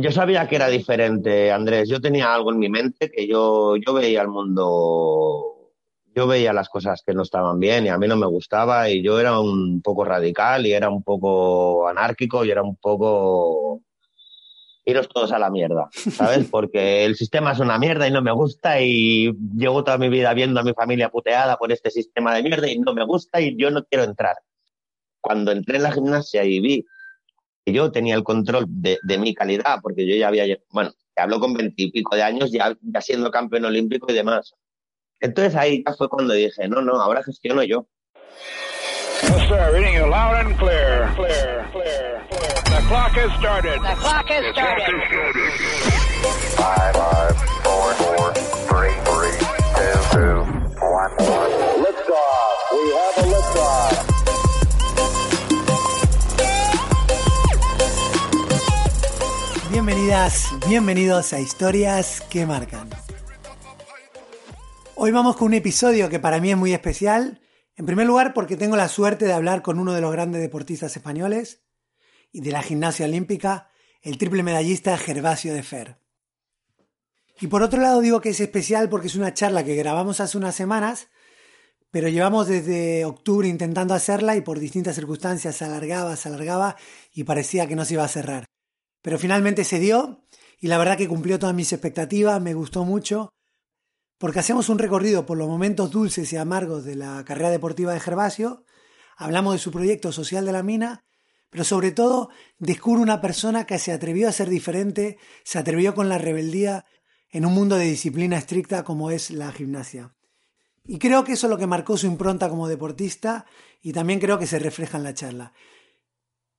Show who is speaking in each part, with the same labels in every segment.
Speaker 1: Yo sabía que era diferente, Andrés. Yo tenía algo en mi mente que yo, yo veía el mundo, yo veía las cosas que no estaban bien y a mí no me gustaba y yo era un poco radical y era un poco anárquico y era un poco iros todos a la mierda, ¿sabes? Porque el sistema es una mierda y no me gusta y llevo toda mi vida viendo a mi familia puteada por este sistema de mierda y no me gusta y yo no quiero entrar. Cuando entré en la gimnasia y vi yo tenía el control de, mi calidad, porque yo ya había, bueno, te hablo con veintipico de años, ya, ya siendo campeón olímpico y demás. Entonces ahí ya fue cuando dije, no, no, ahora gestiono yo.
Speaker 2: Bienvenidas, bienvenidos a Historias que Marcan. Hoy vamos con un episodio que para mí es muy especial. En primer lugar, porque tengo la suerte de hablar con uno de los grandes deportistas españoles y de la gimnasia olímpica, el triple medallista Gervasio de Fer. Y por otro lado digo que es especial porque es una charla que grabamos hace unas semanas, pero llevamos desde octubre intentando hacerla y por distintas circunstancias se alargaba, se alargaba y parecía que no se iba a cerrar. Pero finalmente se dio y la verdad que cumplió todas mis expectativas, me gustó mucho, porque hacemos un recorrido por los momentos dulces y amargos de la carrera deportiva de Gervasio, hablamos de su proyecto social de la mina, pero sobre todo descubre una persona que se atrevió a ser diferente, se atrevió con la rebeldía en un mundo de disciplina estricta como es la gimnasia. Y creo que eso es lo que marcó su impronta como deportista y también creo que se refleja en la charla.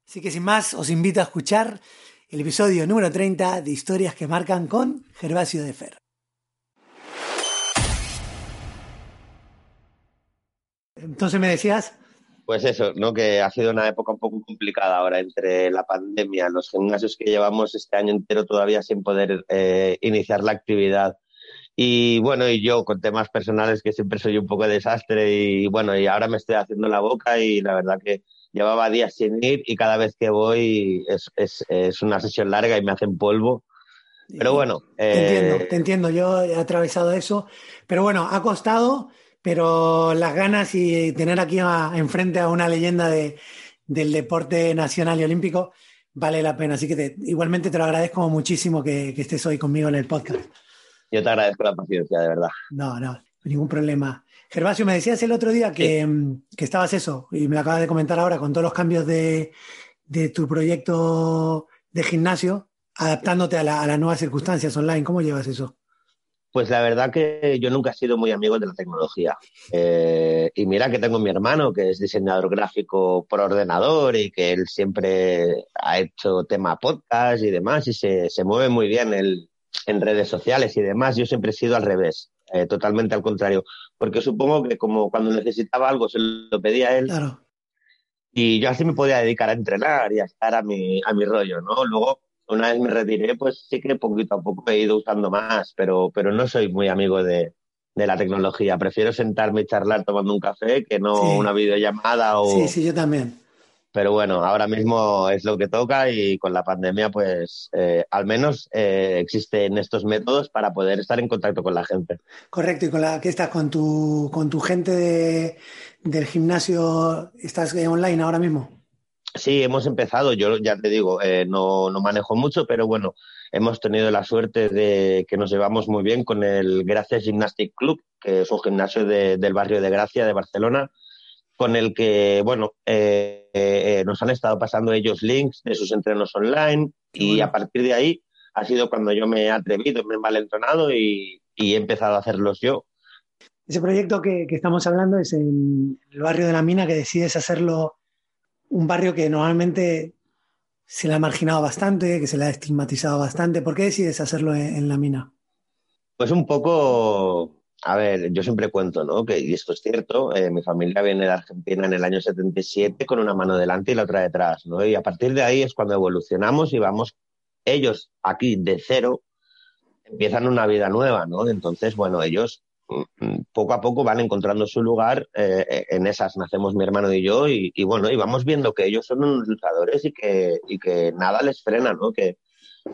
Speaker 2: Así que sin más, os invito a escuchar el episodio número 30 de Historias que marcan con Gervasio de Fer. Entonces me decías.
Speaker 1: Pues eso, ¿no? Que ha sido una época un poco complicada ahora entre la pandemia, los gimnasios que llevamos este año entero todavía sin poder eh, iniciar la actividad. Y bueno, y yo con temas personales que siempre soy un poco desastre y bueno, y ahora me estoy haciendo la boca y la verdad que llevaba días sin ir y cada vez que voy es, es, es una sesión larga y me hacen polvo. Pero bueno.
Speaker 2: Te entiendo, eh, te entiendo, yo he atravesado eso. Pero bueno, ha costado, pero las ganas y tener aquí enfrente a una leyenda de, del deporte nacional y olímpico vale la pena. Así que igualmente te lo agradezco muchísimo que, que estés hoy conmigo en el podcast.
Speaker 1: Yo te agradezco la paciencia, de verdad.
Speaker 2: No, no, ningún problema. Gervasio, me decías el otro día que, mm, que, estabas eso, y me lo acabas de comentar ahora con todos los cambios de, de tu proyecto de gimnasio, adaptándote a, la, a, las nuevas circunstancias online. ¿Cómo llevas eso?
Speaker 1: Pues la verdad que yo nunca he sido muy amigo de la tecnología. Eh, y mira que tengo mi hermano que es diseñador gráfico por ordenador y que él siempre ha hecho tema podcast y demás y se, se mueve muy bien el, en redes sociales y demás. Yo siempre he sido al revés. Eh, totalmente al contrario. Porque supongo que como cuando necesitaba algo se lo pedía a él.
Speaker 2: Claro.
Speaker 1: Y yo así me podía dedicar a entrenar y a estar a mi, a mi rollo, ¿no? Luego, una vez me retiré, pues sí que poquito a poco he ido usando más, pero, pero no soy muy amigo de, de la tecnología. Prefiero sentarme y charlar tomando un café que no
Speaker 2: Sí.
Speaker 1: una videollamada o...
Speaker 2: Sí, sí, yo también.
Speaker 1: Pero bueno, ahora mismo es lo que toca y con la pandemia, pues eh, al menos eh, existen estos métodos para poder estar en contacto con la gente.
Speaker 2: Correcto, y con la que estás con tu, con tu gente de, del gimnasio, ¿estás online ahora mismo?
Speaker 1: Sí, hemos empezado. Yo ya te digo, eh, no, no manejo mucho, pero bueno, hemos tenido la suerte de que nos llevamos muy bien con el Gracia Gymnastic Club, que es un gimnasio de, del barrio de Gracia de Barcelona con el que, bueno, eh, eh, nos han estado pasando ellos links de sus entrenos online y a partir de ahí ha sido cuando yo me he atrevido, me he malentonado y, y he empezado a hacerlos yo.
Speaker 2: Ese proyecto que, que, estamos hablando es en el barrio de la mina, que decides hacerlo un barrio que normalmente se le ha marginado bastante, que se le ha estigmatizado bastante. ¿Por qué decides hacerlo en, la mina?
Speaker 1: Pues un poco, a ver, yo siempre cuento, ¿no? Que, y esto es cierto, eh, mi familia viene de Argentina en el año 77 con una mano delante y la otra detrás, ¿no? Y a partir de ahí es cuando evolucionamos y vamos ellos aquí de cero empiezan una vida nueva, ¿no? Entonces, bueno, ellos mm, poco a poco van encontrando su lugar, eh, en esas nacemos mi hermano y yo, y, bueno, y vamos viendo que ellos son unos luchadores y que, y que nada les frena, ¿no? Que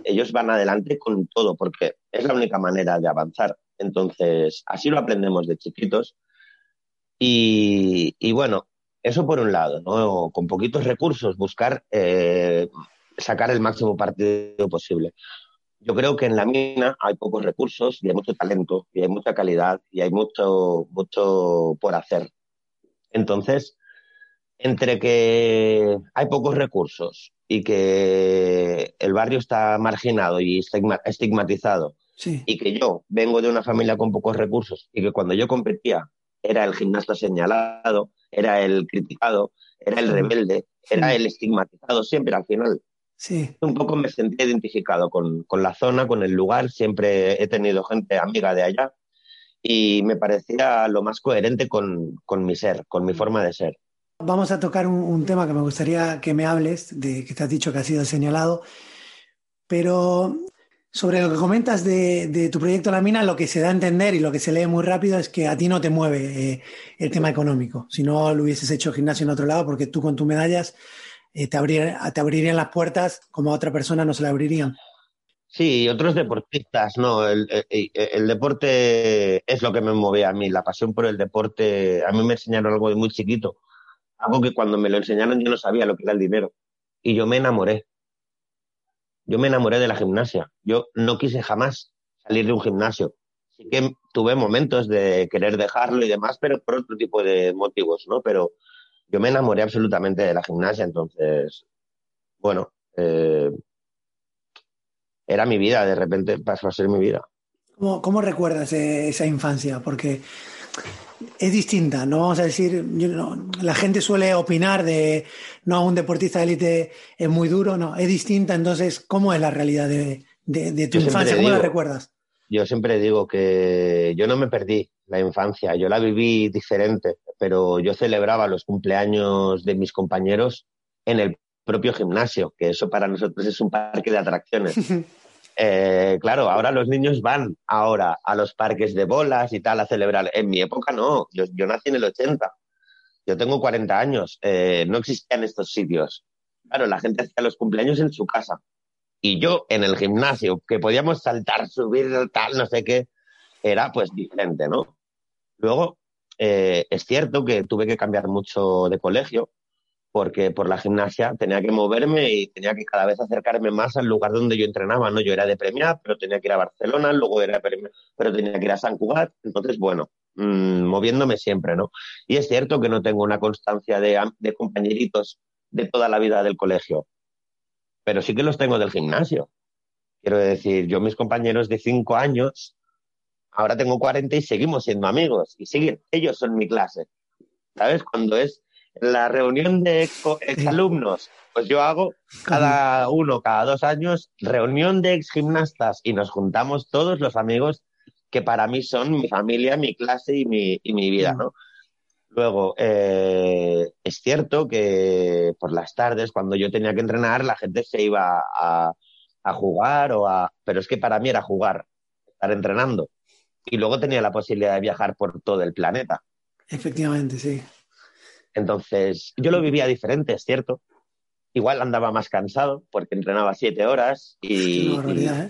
Speaker 1: ellos van adelante con todo, porque es la única manera de avanzar. Entonces, así lo aprendemos de chiquitos. Y, y bueno, eso por un lado, ¿no? Con poquitos recursos, buscar eh, sacar el máximo partido posible. Yo creo que en la mina hay pocos recursos y hay mucho talento y hay mucha calidad y hay mucho, mucho por hacer. Entonces, entre que hay pocos recursos y que el barrio está marginado y estigmatizado y que yo vengo de una familia con pocos recursos y que cuando yo competía era el gimnasta señalado, era el criticado, era el rebelde, era el estigmatizado siempre al final.
Speaker 2: Sí.
Speaker 1: Un poco me sentí identificado con, la zona, con el lugar. Siempre he tenido gente amiga de allá y me parecía lo más coherente con, mi ser, con mi forma de ser.
Speaker 2: Vamos a tocar un, tema que me gustaría que me hables, de que te has dicho que ha sido señalado, pero sobre lo que comentas de, tu proyecto La Mina, lo que se da a entender y lo que se lee muy rápido es que a ti no te mueve eh, el tema económico. Si no lo hubieses hecho gimnasio en otro lado, porque tú con tus medallas eh, te, te abrirían las puertas como a otra persona no se le abrirían.
Speaker 1: Sí, otros deportistas, no, el, el, deporte es lo que me movía a mí, la pasión por el deporte, a mí me enseñaron algo de muy chiquito, algo que cuando me lo enseñaron yo no sabía lo que era el dinero. Y yo me enamoré, yo me enamoré de la gimnasia, yo no quise jamás salir de un gimnasio, sí que tuve momentos de querer dejarlo y demás, pero por otro tipo de motivos, ¿no? Pero yo me enamoré absolutamente de la gimnasia, entonces, bueno, eh, era mi vida, de repente pasó a ser mi vida.
Speaker 2: ¿Cómo, recuerdas esa infancia? Porque es distinta, no vamos a decir, la gente suele opinar de, no, un deportista de élite es muy duro, no, es distinta, entonces, ¿cómo es la realidad de, tu infancia? ¿Cómo la recuerdas?
Speaker 1: Yo siempre digo que yo no me perdí la infancia, yo la viví diferente, pero yo celebraba los cumpleaños de mis compañeros en el propio gimnasio, que eso para nosotros es un parque de atracciones. Eh, claro, ahora los niños van ahora a los parques de bolas y tal a celebrar. En mi época no, yo, nací en el 80, yo tengo 40 años, eh, no existían estos sitios. Claro, la gente hacía los cumpleaños en su casa. Y yo en el gimnasio, que podíamos saltar, subir, tal, no sé qué, era pues diferente, ¿no? Luego, eh, es cierto que tuve que cambiar mucho de colegio porque por la gimnasia tenía que moverme y tenía que cada vez acercarme más al lugar donde yo entrenaba, ¿no? Yo era de Premia, pero tenía que ir a Barcelona, luego era Premia, pero tenía que ir a San Cugat, entonces, bueno, mm, moviéndome siempre, ¿no? Y es cierto que no tengo una constancia de, de compañeritos de toda la vida del colegio, pero sí que los tengo del gimnasio. Quiero decir, yo mis compañeros de cinco años, ahora tengo 40 y seguimos siendo amigos y siguen, ellos son mi clase. ¿Sabes? Cuando es la reunión de exalumnos, pues yo hago cada uno, cada dos años, reunión de ex gimnastas y nos juntamos todos los amigos que para mí son mi familia, mi clase y mi, y mi vida, ¿no? Luego, eh, es cierto que por las tardes, cuando yo tenía que entrenar, la gente se iba a, jugar o a... Pero es que para mí era jugar, estar entrenando. Y luego tenía la posibilidad de viajar por todo el planeta.
Speaker 2: Efectivamente, sí.
Speaker 1: Entonces, yo lo vivía diferente, es cierto. Igual andaba más cansado porque entrenaba siete horas y... ¿eh?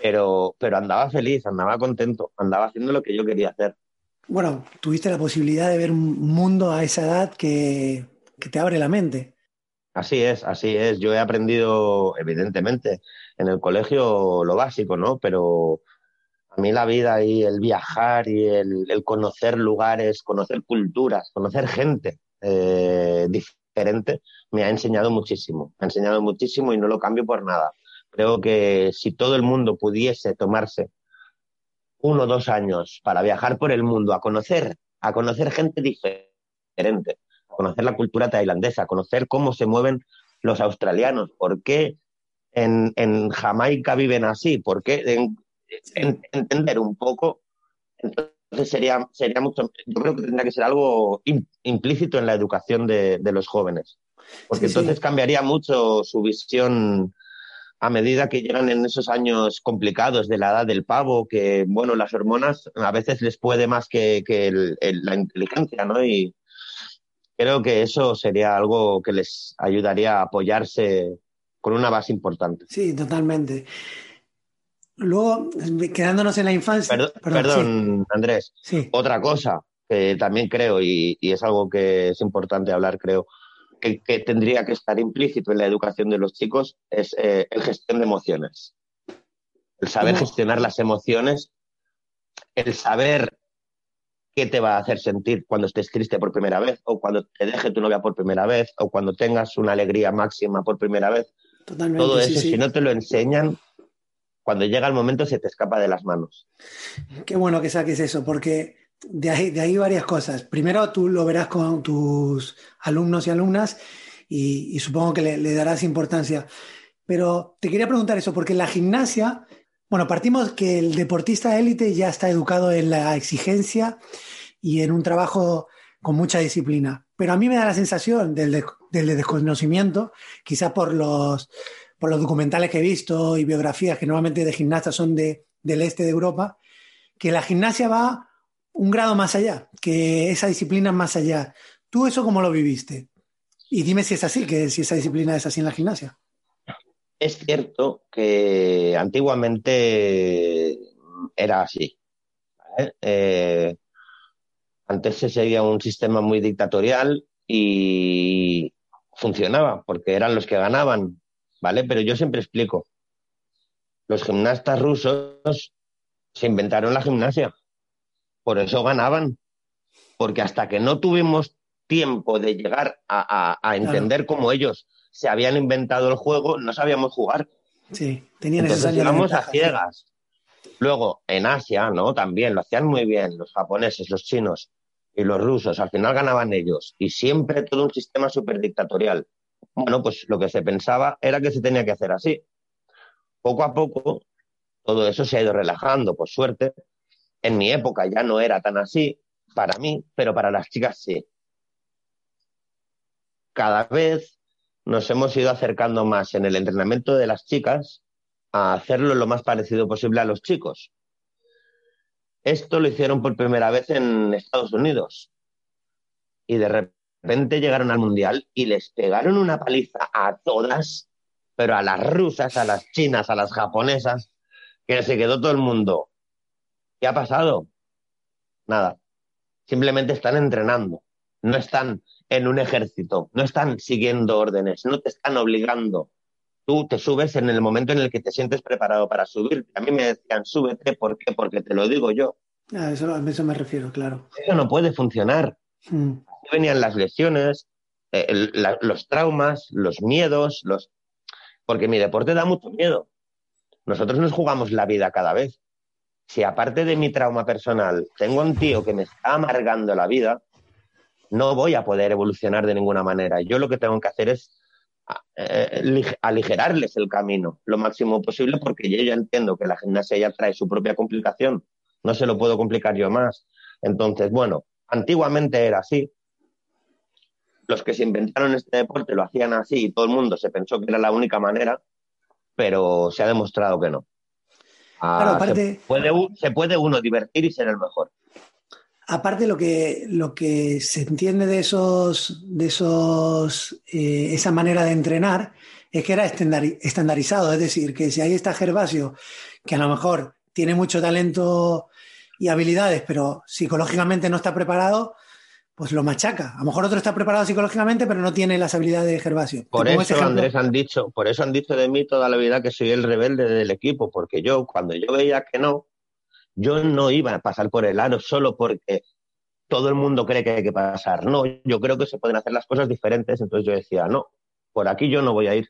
Speaker 1: pero, pero andaba feliz, andaba contento, andaba haciendo lo que yo quería hacer
Speaker 2: bueno, tuviste la posibilidad de ver un mundo a esa edad que, te abre la mente.
Speaker 1: Así es, así es. Yo he aprendido, evidentemente, en el colegio lo básico, ¿no? Pero a mí la vida y el viajar y el, conocer lugares, conocer culturas, conocer gente eh, diferente, me ha enseñado muchísimo. Me ha enseñado muchísimo y no lo cambio por nada. Creo que si todo el mundo pudiese tomarse uno o dos años para viajar por el mundo, a conocer, a conocer gente diferente, a conocer la cultura tailandesa, a conocer cómo se mueven los australianos? ¿Por qué en, en Jamaica viven así? ¿Por qué? entender un poco. Entonces sería, sería mucho, yo creo que tendría que ser algo implícito en la educación de, de los jóvenes, porque entonces cambiaría mucho su visión a medida que llegan en esos años complicados de la edad del pavo, que, bueno, las hormonas a veces les puede más que, la inteligencia, ¿no? Y creo que eso sería algo que les ayudaría a apoyarse con una base importante.
Speaker 2: Sí, totalmente. Luego, quedándonos en la infancia.
Speaker 1: Perdón, Andrés.
Speaker 2: Sí.
Speaker 1: Otra cosa que también creo, y es algo que es importante hablar, creo, que, tendría que estar implícito en la educación de los chicos es eh, el gestión de emociones. El saber gestionar las emociones, el saber qué te va a hacer sentir cuando estés triste por primera vez, o cuando te deje tu novia por primera vez, o cuando tengas una alegría máxima por primera vez. Todo eso, si no te lo enseñan, cuando llega el momento se te escapa de las manos.
Speaker 2: Qué bueno que saques eso, porque de ahí, de ahí varias cosas. Primero, tú lo verás con tus alumnos y alumnas y, supongo que le, darás importancia. Pero te quería preguntar eso, porque la gimnasia, bueno, partimos que el deportista élite ya está educado en la exigencia y en un trabajo con mucha disciplina. Pero a mí me da la sensación del, del desconocimiento, quizás por los, por los documentales que he visto y biografías que normalmente de gimnastas son de, del este de Europa, que la gimnasia va un grado más allá, que esa disciplina más allá. ¿Tú eso cómo lo viviste? Y dime si es así, que si esa disciplina es así en la gimnasia.
Speaker 1: Es cierto que antiguamente era así. Eh, antes se seguía un sistema muy dictatorial y funcionaba, porque eran los que ganaban, ¿vale? Pero yo siempre explico, los gimnastas rusos se inventaron la gimnasia por eso ganaban. Porque hasta que no tuvimos tiempo de llegar a, entender cómo ellos se habían inventado el juego, no sabíamos jugar.
Speaker 2: Sí, tenían
Speaker 1: Entonces íbamos a ciegas. Luego, en Asia, ¿no? También lo hacían muy bien los japoneses, los chinos y los rusos. Al final ganaban ellos. Y siempre todo un sistema súper dictatorial. Bueno, pues lo que se pensaba era que se tenía que hacer así. Poco a poco, todo eso se ha ido relajando, por suerte, en mi época ya no era tan así, para mí, pero para las chicas sí. Cada vez nos hemos ido acercando más en el entrenamiento de las chicas a hacerlo lo más parecido posible a los chicos. Esto lo hicieron por primera vez en Estados Unidos. Y de repente llegaron al Mundial y les pegaron una paliza a todas, pero a las rusas, a las chinas, a las japonesas, que se quedó todo el mundo. ¿Qué ha pasado? Nada. Simplemente están entrenando. No están en un ejército. No están siguiendo órdenes. No te están obligando. Tú te subes en el momento en el que te sientes preparado para subir. A mí me decían, súbete. ¿Por qué? Porque te lo digo yo.
Speaker 2: A eso, a eso me refiero, claro.
Speaker 1: Eso no puede funcionar. Venían las lesiones, eh, los traumas, los miedos, los... porque mi deporte da mucho miedo. Nosotros nos jugamos la vida cada vez si aparte de mi trauma personal tengo un tío que me está amargando la vida, no voy a poder evolucionar de ninguna manera. Yo lo que tengo que hacer es eh, aligerarles el camino lo máximo posible porque yo ya entiendo que la gimnasia ya trae su propia complicación. No se lo puedo complicar yo más. Entonces, bueno, antiguamente era así. Los que se inventaron este deporte lo hacían así y todo el mundo se pensó que era la única manera, pero se ha demostrado que no. Ah, se, puede, uno divertir y ser el mejor.
Speaker 2: Aparte lo que, lo que se entiende de esos, de esos, eh, esa manera de entrenar es que era estandarizado, es decir, que si ahí está Gervasio, que a lo mejor tiene mucho talento y habilidades, pero psicológicamente no está preparado, pues lo machaca. A lo mejor otro está preparado psicológicamente, pero no tiene las habilidades de Gervasio.
Speaker 1: Por eso, Andrés, han dicho, por eso han dicho de mí toda la vida que soy el rebelde del equipo, porque yo, cuando yo veía que no, yo no iba a pasar por el aro solo porque todo el mundo cree que hay que pasar. No, yo creo que se pueden hacer las cosas diferentes, entonces yo decía, no, por aquí yo no voy a ir.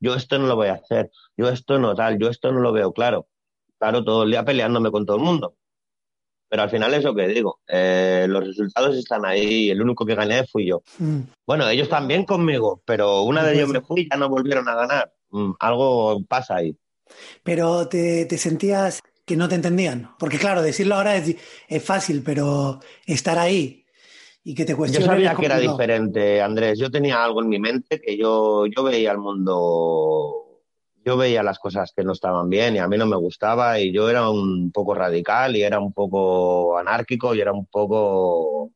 Speaker 1: Yo esto no lo voy a hacer. Yo esto no tal, yo esto no lo veo claro. Claro, todo el día peleándome con todo el mundo. Pero al final es lo que digo, eh, los resultados están ahí, el único que gané fui yo.
Speaker 2: Mm.
Speaker 1: Bueno, ellos también conmigo, pero una de ellos me fui y ya no volvieron a ganar. Mm, algo pasa ahí.
Speaker 2: Pero te, te sentías que no te entendían. Porque claro, decirlo ahora es, es fácil, pero estar ahí y que te
Speaker 1: Yo
Speaker 2: cuestionen.
Speaker 1: sabía
Speaker 2: es
Speaker 1: que era diferente, Andrés. Yo tenía algo en mi mente que yo, yo veía el mundo, yo veía las cosas que no estaban bien y a mí no me gustaba y yo era un poco radical y era un poco anárquico y era un poco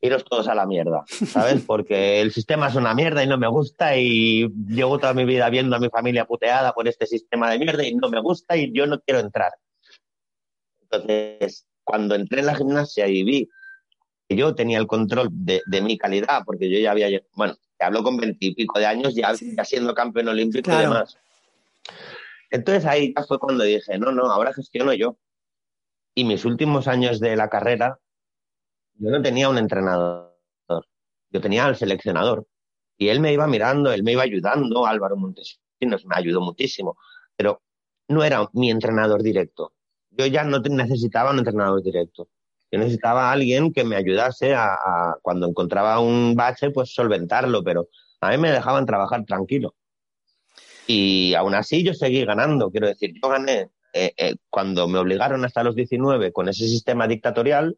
Speaker 1: iros todos a la mierda, ¿sabes? Porque el sistema es una mierda y no me gusta y llevo toda mi vida viendo a mi familia puteada por este sistema de mierda y no me gusta y yo no quiero entrar. Entonces, cuando entré en la gimnasia y vi que yo tenía el control de, de mi calidad, porque yo ya había, bueno, te hablo con veintipico de años, ya,
Speaker 2: Sí.
Speaker 1: ya siendo campeón olímpico
Speaker 2: Claro.
Speaker 1: y demás. Entonces ahí ya fue cuando dije, no, no, ahora gestiono yo. Y mis últimos años de la carrera, yo no tenía un entrenador, yo tenía al seleccionador. Y él me iba mirando, él me iba ayudando, Álvaro Montesinos me ayudó muchísimo, pero no era mi entrenador directo. Yo ya no necesitaba un entrenador directo. Yo necesitaba a alguien que me ayudase a, a- cuando encontraba un bache, pues solventarlo, pero a mí me dejaban trabajar tranquilo. Y aún así yo seguí ganando, quiero decir, yo gané eh, eh, cuando me obligaron hasta los 19 con ese sistema dictatorial,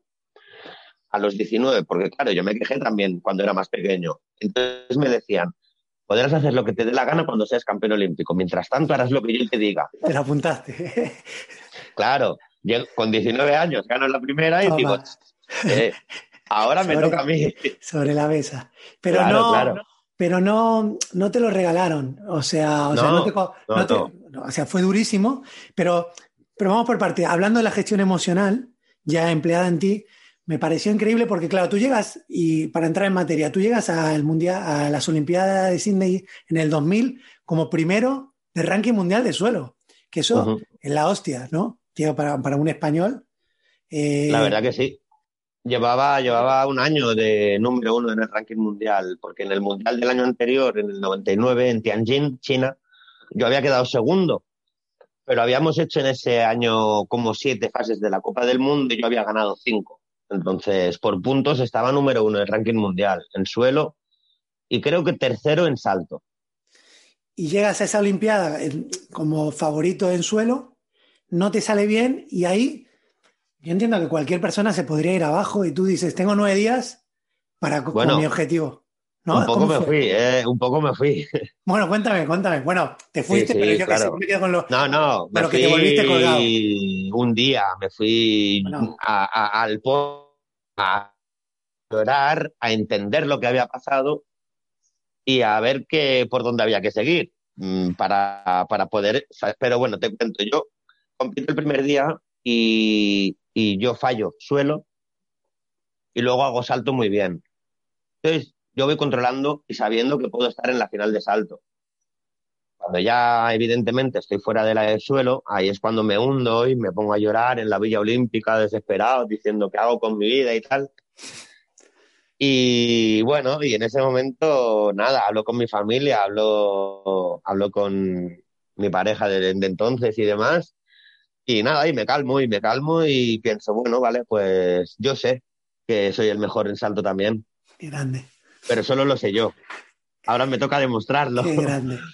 Speaker 1: a los 19, porque claro, yo me quejé también cuando era más pequeño. Entonces me decían, podrás hacer lo que te dé la gana cuando seas campeón olímpico, mientras tanto harás lo que yo te diga.
Speaker 2: Te lo apuntaste.
Speaker 1: Claro, con 19 años gano la primera y
Speaker 2: Toma.
Speaker 1: digo, eh, ahora me
Speaker 2: Sobre-
Speaker 1: toca a mí.
Speaker 2: sobre la mesa. Pero
Speaker 1: Claro,
Speaker 2: no,
Speaker 1: claro.
Speaker 2: pero no, no te lo regalaron. O sea, o sea,
Speaker 1: No,
Speaker 2: no te co-
Speaker 1: no,
Speaker 2: no te-
Speaker 1: no.
Speaker 2: no, o sea, fue durísimo. Pero, pero vamos por parte. Hablando de la gestión emocional, ya empleada en ti, me pareció increíble porque, claro, tú llegas y para entrar en materia, tú llegas al mundial, a las Olimpiadas de Sydney en el 2000 como primero de ranking mundial de suelo. Que eso
Speaker 1: Ujú.
Speaker 2: es la hostia, ¿no? Tío, para, para un español. eh,
Speaker 1: La verdad que sí. Llevaba, llevaba un año de número uno en el ranking mundial, porque en el mundial del año anterior, en el 99, en Tianjin, China, yo había quedado segundo. Pero habíamos hecho en ese año como siete fases de la Copa del Mundo y yo había ganado cinco. Entonces, por puntos estaba número uno en el ranking mundial, en suelo, y creo que tercero en salto.
Speaker 2: y llegas a esa Olimpiada como favorito en suelo, no te sale bien y ahí yo entiendo que cualquier persona se podría ir abajo y tú dices, tengo nueve días para
Speaker 1: Bueno,
Speaker 2: con mi objetivo. ¿no?
Speaker 1: un poco
Speaker 2: ¿Cómo
Speaker 1: me
Speaker 2: fue?
Speaker 1: fui, eh, un poco me fui.
Speaker 2: Bueno, cuéntame, cuéntame. Bueno, te fuiste,
Speaker 1: sí,
Speaker 2: pero yo que
Speaker 1: claro.
Speaker 2: sé, me quedo con lo...
Speaker 1: No, no, me
Speaker 2: Pero que te volviste colgado.
Speaker 1: un día, me fui
Speaker 2: Bueno.
Speaker 1: a- a- al po a llorar, a entender lo que había pasado y a ver qué, por dónde había que seguir mm, para, para poder. Pero bueno, te cuento, yo compito el primer día y, y yo fallo suelo y luego hago salto muy bien. Entonces, yo voy controlando y sabiendo que puedo estar en la final de salto. Cuando ya evidentemente estoy fuera de la del suelo, ahí es cuando me hundo y me pongo a llorar en la Villa Olímpica desesperado, diciendo qué hago con mi vida y tal. Y bueno, y en ese momento, nada, hablo con mi familia, hablo, hablo con mi pareja de, de entonces y demás. Y nada, y me calmo y me calmo y pienso, bueno, vale, pues yo sé que soy el mejor en salto también,
Speaker 2: Qué grande,
Speaker 1: pero solo lo sé yo. Ahora me toca demostrarlo.
Speaker 2: qué grande.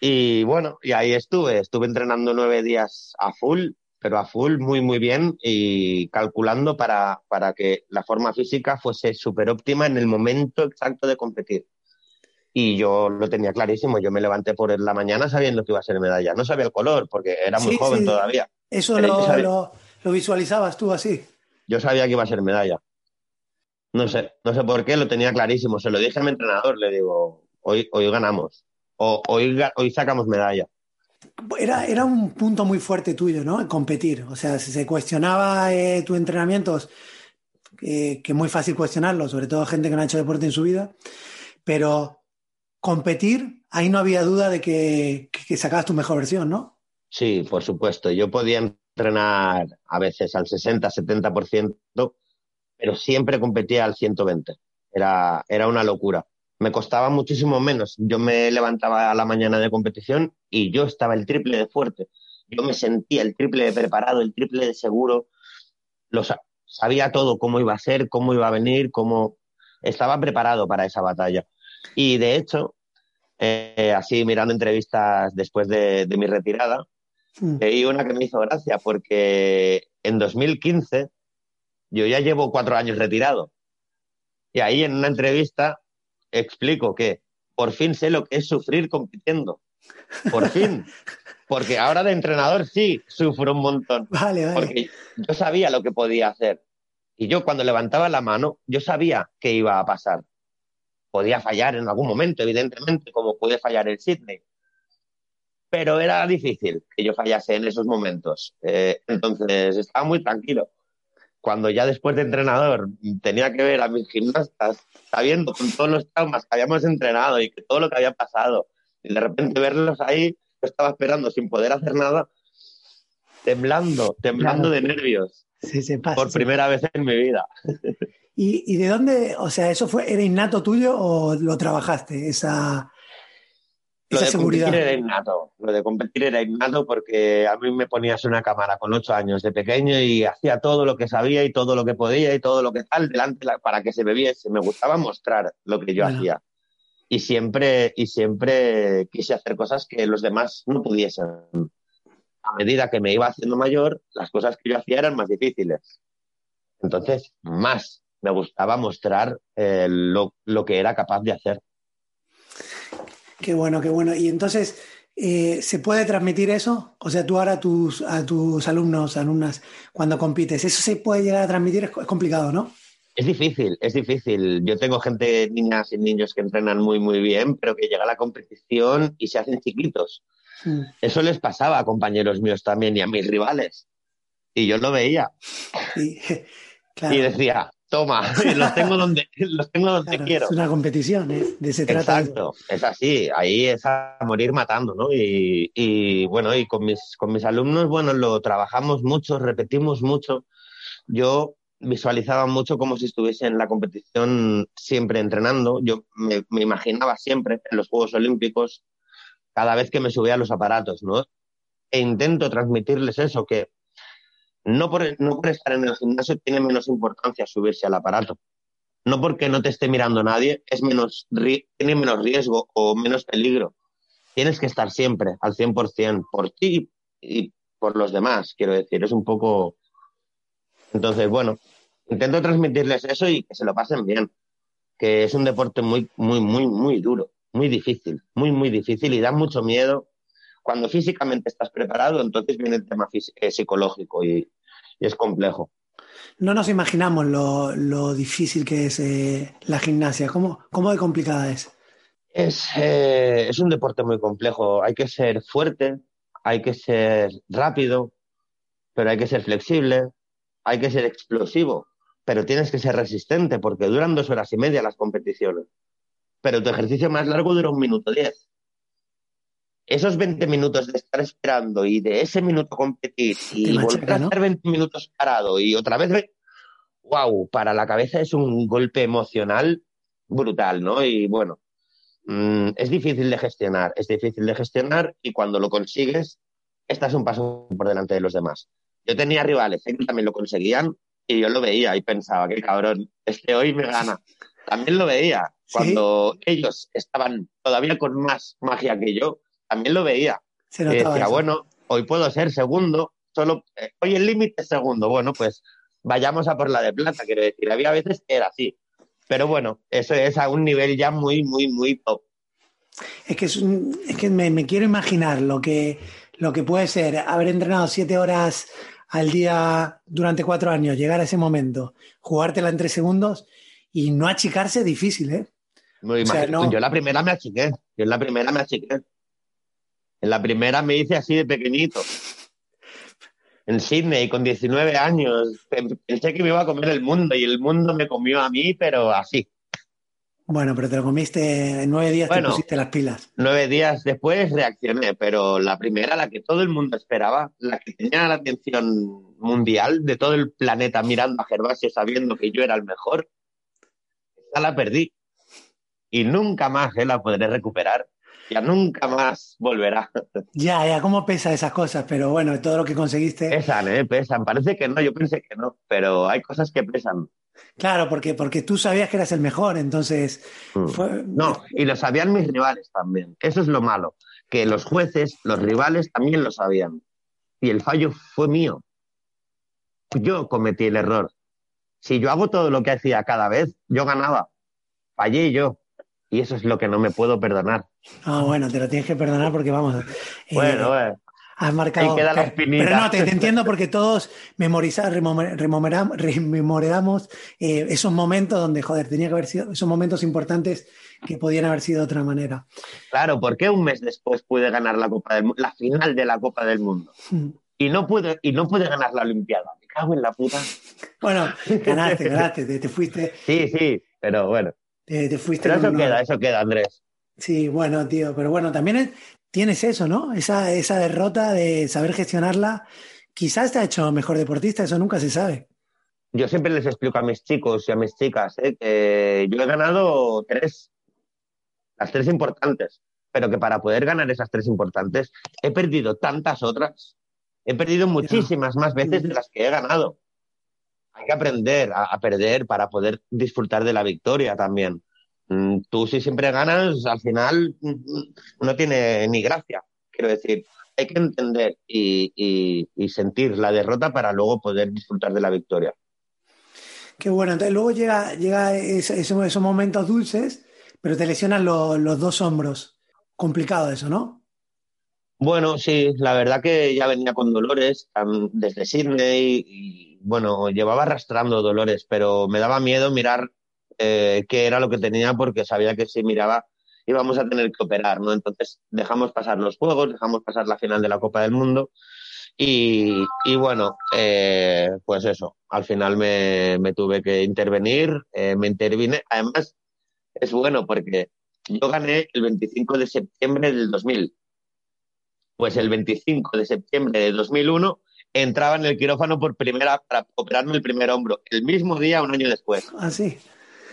Speaker 1: Y bueno, y ahí estuve, estuve entrenando nueve días a full, pero a full muy, muy bien y calculando para, para que la forma física fuese súper óptima en el momento exacto de competir. Y yo lo tenía clarísimo, yo me levanté por la mañana sabiendo que iba a ser medalla. No sabía el color porque era muy
Speaker 2: Sí,
Speaker 1: joven
Speaker 2: sí.
Speaker 1: todavía.
Speaker 2: Eso lo, lo, lo visualizabas tú así.
Speaker 1: Yo sabía que iba a ser medalla. No sé, no sé por qué, lo tenía clarísimo. Se lo dije a mi entrenador, le digo, hoy, hoy ganamos. O hoy, hoy sacamos medalla.
Speaker 2: Era, era un punto muy fuerte tuyo, ¿no? El competir. O sea, si se cuestionaba eh, tus entrenamientos, eh, que es muy fácil cuestionarlo, sobre todo gente que no ha hecho deporte en su vida, pero competir, ahí no había duda de que, que, sacabas tu mejor versión, ¿no?
Speaker 1: Sí, por supuesto. Yo podía entrenar a veces al 60, 70%, pero siempre competía al 120. Era, era una locura. Me costaba muchísimo menos. Yo me levantaba a la mañana de competición y yo estaba el triple de fuerte. Yo me sentía el triple de preparado, el triple de seguro. lo sabía todo, cómo iba a ser, cómo iba a venir, cómo estaba preparado para esa batalla. Y de hecho, eh, así mirando entrevistas después de, mi retirada, mm. leí una que me hizo gracia porque en 2015 yo ya llevo cuatro años retirado. Y ahí en una entrevista explico que por fin sé lo que es sufrir compitiendo. Por fin. Porque ahora de entrenador sí sufro un montón.
Speaker 2: Vale, vale.
Speaker 1: Porque yo sabía lo que podía hacer. Y yo cuando levantaba la mano, yo sabía que iba a pasar. Podía fallar en algún momento, evidentemente, como puede fallar el Sydney. Pero era difícil que yo fallase en esos momentos. Eh, entonces estaba muy tranquilo. Cuando ya después de entrenador tenía que ver a mis gimnastas, sabiendo con todos los traumas que habíamos entrenado y que todo lo que había pasado, y de repente verlos ahí, yo estaba esperando sin poder hacer nada, temblando, temblando de nervios.
Speaker 2: Sí, se pasa,
Speaker 1: por primera vez en mi vida.
Speaker 2: ¿Y, de dónde, o sea, eso fue, era innato tuyo o lo trabajaste, esa,
Speaker 1: lo de competir era innato, lo de competir era innato porque a mí me ponías una cámara con ocho años de pequeño y hacía todo lo que sabía y todo lo que podía y todo lo que tal delante para que se me viese. Me gustaba mostrar lo que yo hacía. Y siempre, y siempre quise hacer cosas que los demás no pudiesen a medida que me iba haciendo mayor, las cosas que yo hacía eran más difíciles. Entonces, más me gustaba mostrar eh, lo, que era capaz de hacer.
Speaker 2: Qué bueno, qué bueno. Y entonces, eh, ¿se puede transmitir eso? O sea, tú ahora a tus, a tus alumnos, alumnas, cuando compites, ¿eso se puede llegar a transmitir? Es complicado, ¿no?
Speaker 1: Es difícil, es difícil. Yo tengo gente, niñas y niños que entrenan muy, muy bien, pero que llega a la competición y se hacen chiquitos. Mm. Eso les pasaba a compañeros míos también y a mis rivales. Y yo lo veía. Y, decía, toma, los tengo donde, los tengo donde quiero.
Speaker 2: Es una competición, ¿eh? de ese
Speaker 1: trata. Exacto, es así, ahí es a morir matando, ¿no? Y, y, bueno, y con mis, con mis alumnos, bueno, lo trabajamos mucho, repetimos mucho. Yo visualizaba mucho como si estuviese en la competición siempre entrenando. Yo me, me imaginaba siempre en los Juegos Olímpicos cada vez que me subía a los aparatos, ¿no? E intento transmitirles eso, que no por, estar en el gimnasio tiene menos importancia subirse al aparato. No porque no te esté mirando nadie, es menos, tiene menos riesgo o menos peligro. Tienes que estar siempre al 100% por ti y por los demás, quiero decir. Es un poco... Entonces, bueno, intento transmitirles eso y que se lo pasen bien. Que es un deporte muy, muy, muy, muy duro muy difícil, muy, muy difícil y da mucho miedo. Cuando físicamente estás preparado, entonces viene el tema eh, psicológico y, es complejo.
Speaker 2: No nos imaginamos lo, difícil que es eh, la gimnasia. ¿Cómo, ¿Cómo, de complicada es?
Speaker 1: Es, eh, es un deporte muy complejo. Hay que ser fuerte, hay que ser rápido, pero hay que ser flexible, hay que ser explosivo, pero tienes que ser resistente porque duran dos horas y media las competiciones pero tu ejercicio más largo dura un minuto diez. Esos 20 minutos de estar esperando y de ese minuto competir y volver a estar 20 minutos parado y otra vez, wow, para la cabeza es un golpe emocional brutal, ¿no? Y bueno, mm, es difícil de gestionar, es difícil de gestionar y cuando lo consigues, estás un paso por delante de los demás. Yo tenía rivales que también lo conseguían y yo lo veía y pensaba, qué cabrón, este hoy me gana. También lo veía cuando ellos estaban todavía con más magia que yo, también lo veía. Se decía, bueno, hoy puedo ser segundo, solo eh, hoy el límite es segundo. Bueno, pues vayamos a por la de plata, quiero decir. Había veces que era así. Pero bueno, eso es a un nivel ya muy, muy, muy top.
Speaker 2: Es que, es, que me, quiero imaginar lo que, lo que puede ser haber entrenado siete horas al día durante cuatro años, llegar a ese momento, jugártela en tres segundos y no achicarse difícil, ¿eh?
Speaker 1: Yo la primera me achiqué. Yo en la primera me achiqué. En la primera me hice así de pequeñito. En Sydney, con 19 años. Pensé que me iba a comer el mundo y el mundo me comió a mí, pero así.
Speaker 2: Bueno, pero te lo comiste en nueve días, te pusiste las pilas.
Speaker 1: Nueve días después reaccioné, pero la primera, la que todo el mundo esperaba, la que tenía la atención mundial de todo el planeta mirando a Gervasio sabiendo que yo era el mejor, esa la perdí y nunca más la podré recuperar. Ya nunca más volverá.
Speaker 2: Ya, ya, cómo pesa esas cosas, pero bueno, todo lo que conseguiste.
Speaker 1: Pesan, ¿eh? Pesan. Parece que no, yo pensé que no, pero hay cosas que pesan.
Speaker 2: Claro, porque, porque tú sabías que eras el mejor, entonces.
Speaker 1: Mm. Fue... No, y lo sabían mis rivales también. Eso es lo malo, que los jueces, los rivales también lo sabían. Y el fallo fue mío. Yo cometí el error. Si yo hago todo lo que hacía cada vez, yo ganaba. Fallé yo. Y eso es lo que no me puedo perdonar.
Speaker 2: Ah, bueno, te lo tienes que perdonar porque vamos.
Speaker 1: Eh, bueno, bueno.
Speaker 2: Has marcado.
Speaker 1: queda la.
Speaker 2: Pero no, te, te entiendo porque todos memorizamos, rememoramos eh, esos momentos donde, joder, tenía que haber sido esos momentos importantes que podían haber sido de otra manera.
Speaker 1: Claro, ¿por qué un mes después pude ganar la Copa del la final de la Copa del Mundo? Hmm. Y no pude, y no pude ganar la Olimpiada. Me cago en la puta.
Speaker 2: Bueno, ganaste, ganaste, te, te fuiste.
Speaker 1: Sí, sí, pero bueno.
Speaker 2: Te, te fuiste.
Speaker 1: Pero eso queda, eso queda, Andrés.
Speaker 2: Sí, bueno, tío, pero bueno, también es, tienes eso, ¿no? Esa, esa derrota de saber gestionarla. Quizás te ha hecho mejor deportista, eso nunca se sabe.
Speaker 1: Yo siempre les explico a mis chicos y a mis chicas ¿eh? que yo he ganado tres, las tres importantes, pero que para poder ganar esas tres importantes he perdido tantas otras, he perdido muchísimas más veces de las que he ganado. Hay que aprender a, a perder para poder disfrutar de la victoria también. Mm, tú si siempre ganas, al final mm, no tiene ni gracia. Quiero decir, hay que entender y, sentir la derrota para luego poder disfrutar de la victoria.
Speaker 2: Qué bueno, entonces luego llega, llega esos momentos dulces, pero te lesionan los dos hombros. Complicado eso, ¿no?
Speaker 1: Bueno, sí, la verdad que ya venía con dolores desde Sydney y, bueno, llevaba arrastrando dolores, pero me daba miedo mirar eh, qué era lo que tenía porque sabía que si miraba íbamos a tener que operar, ¿no? Entonces dejamos pasar los juegos, dejamos pasar la final de la Copa del Mundo y, bueno, eh, pues eso, al final me, tuve que intervenir, eh, me intervine. Además, es bueno porque yo gané el 25 de septiembre del 2000. Pues el 25 de septiembre de 2001 entraba en el quirófano por primera para operarme el primer hombro, el mismo día, un año después.
Speaker 2: Ah, sí.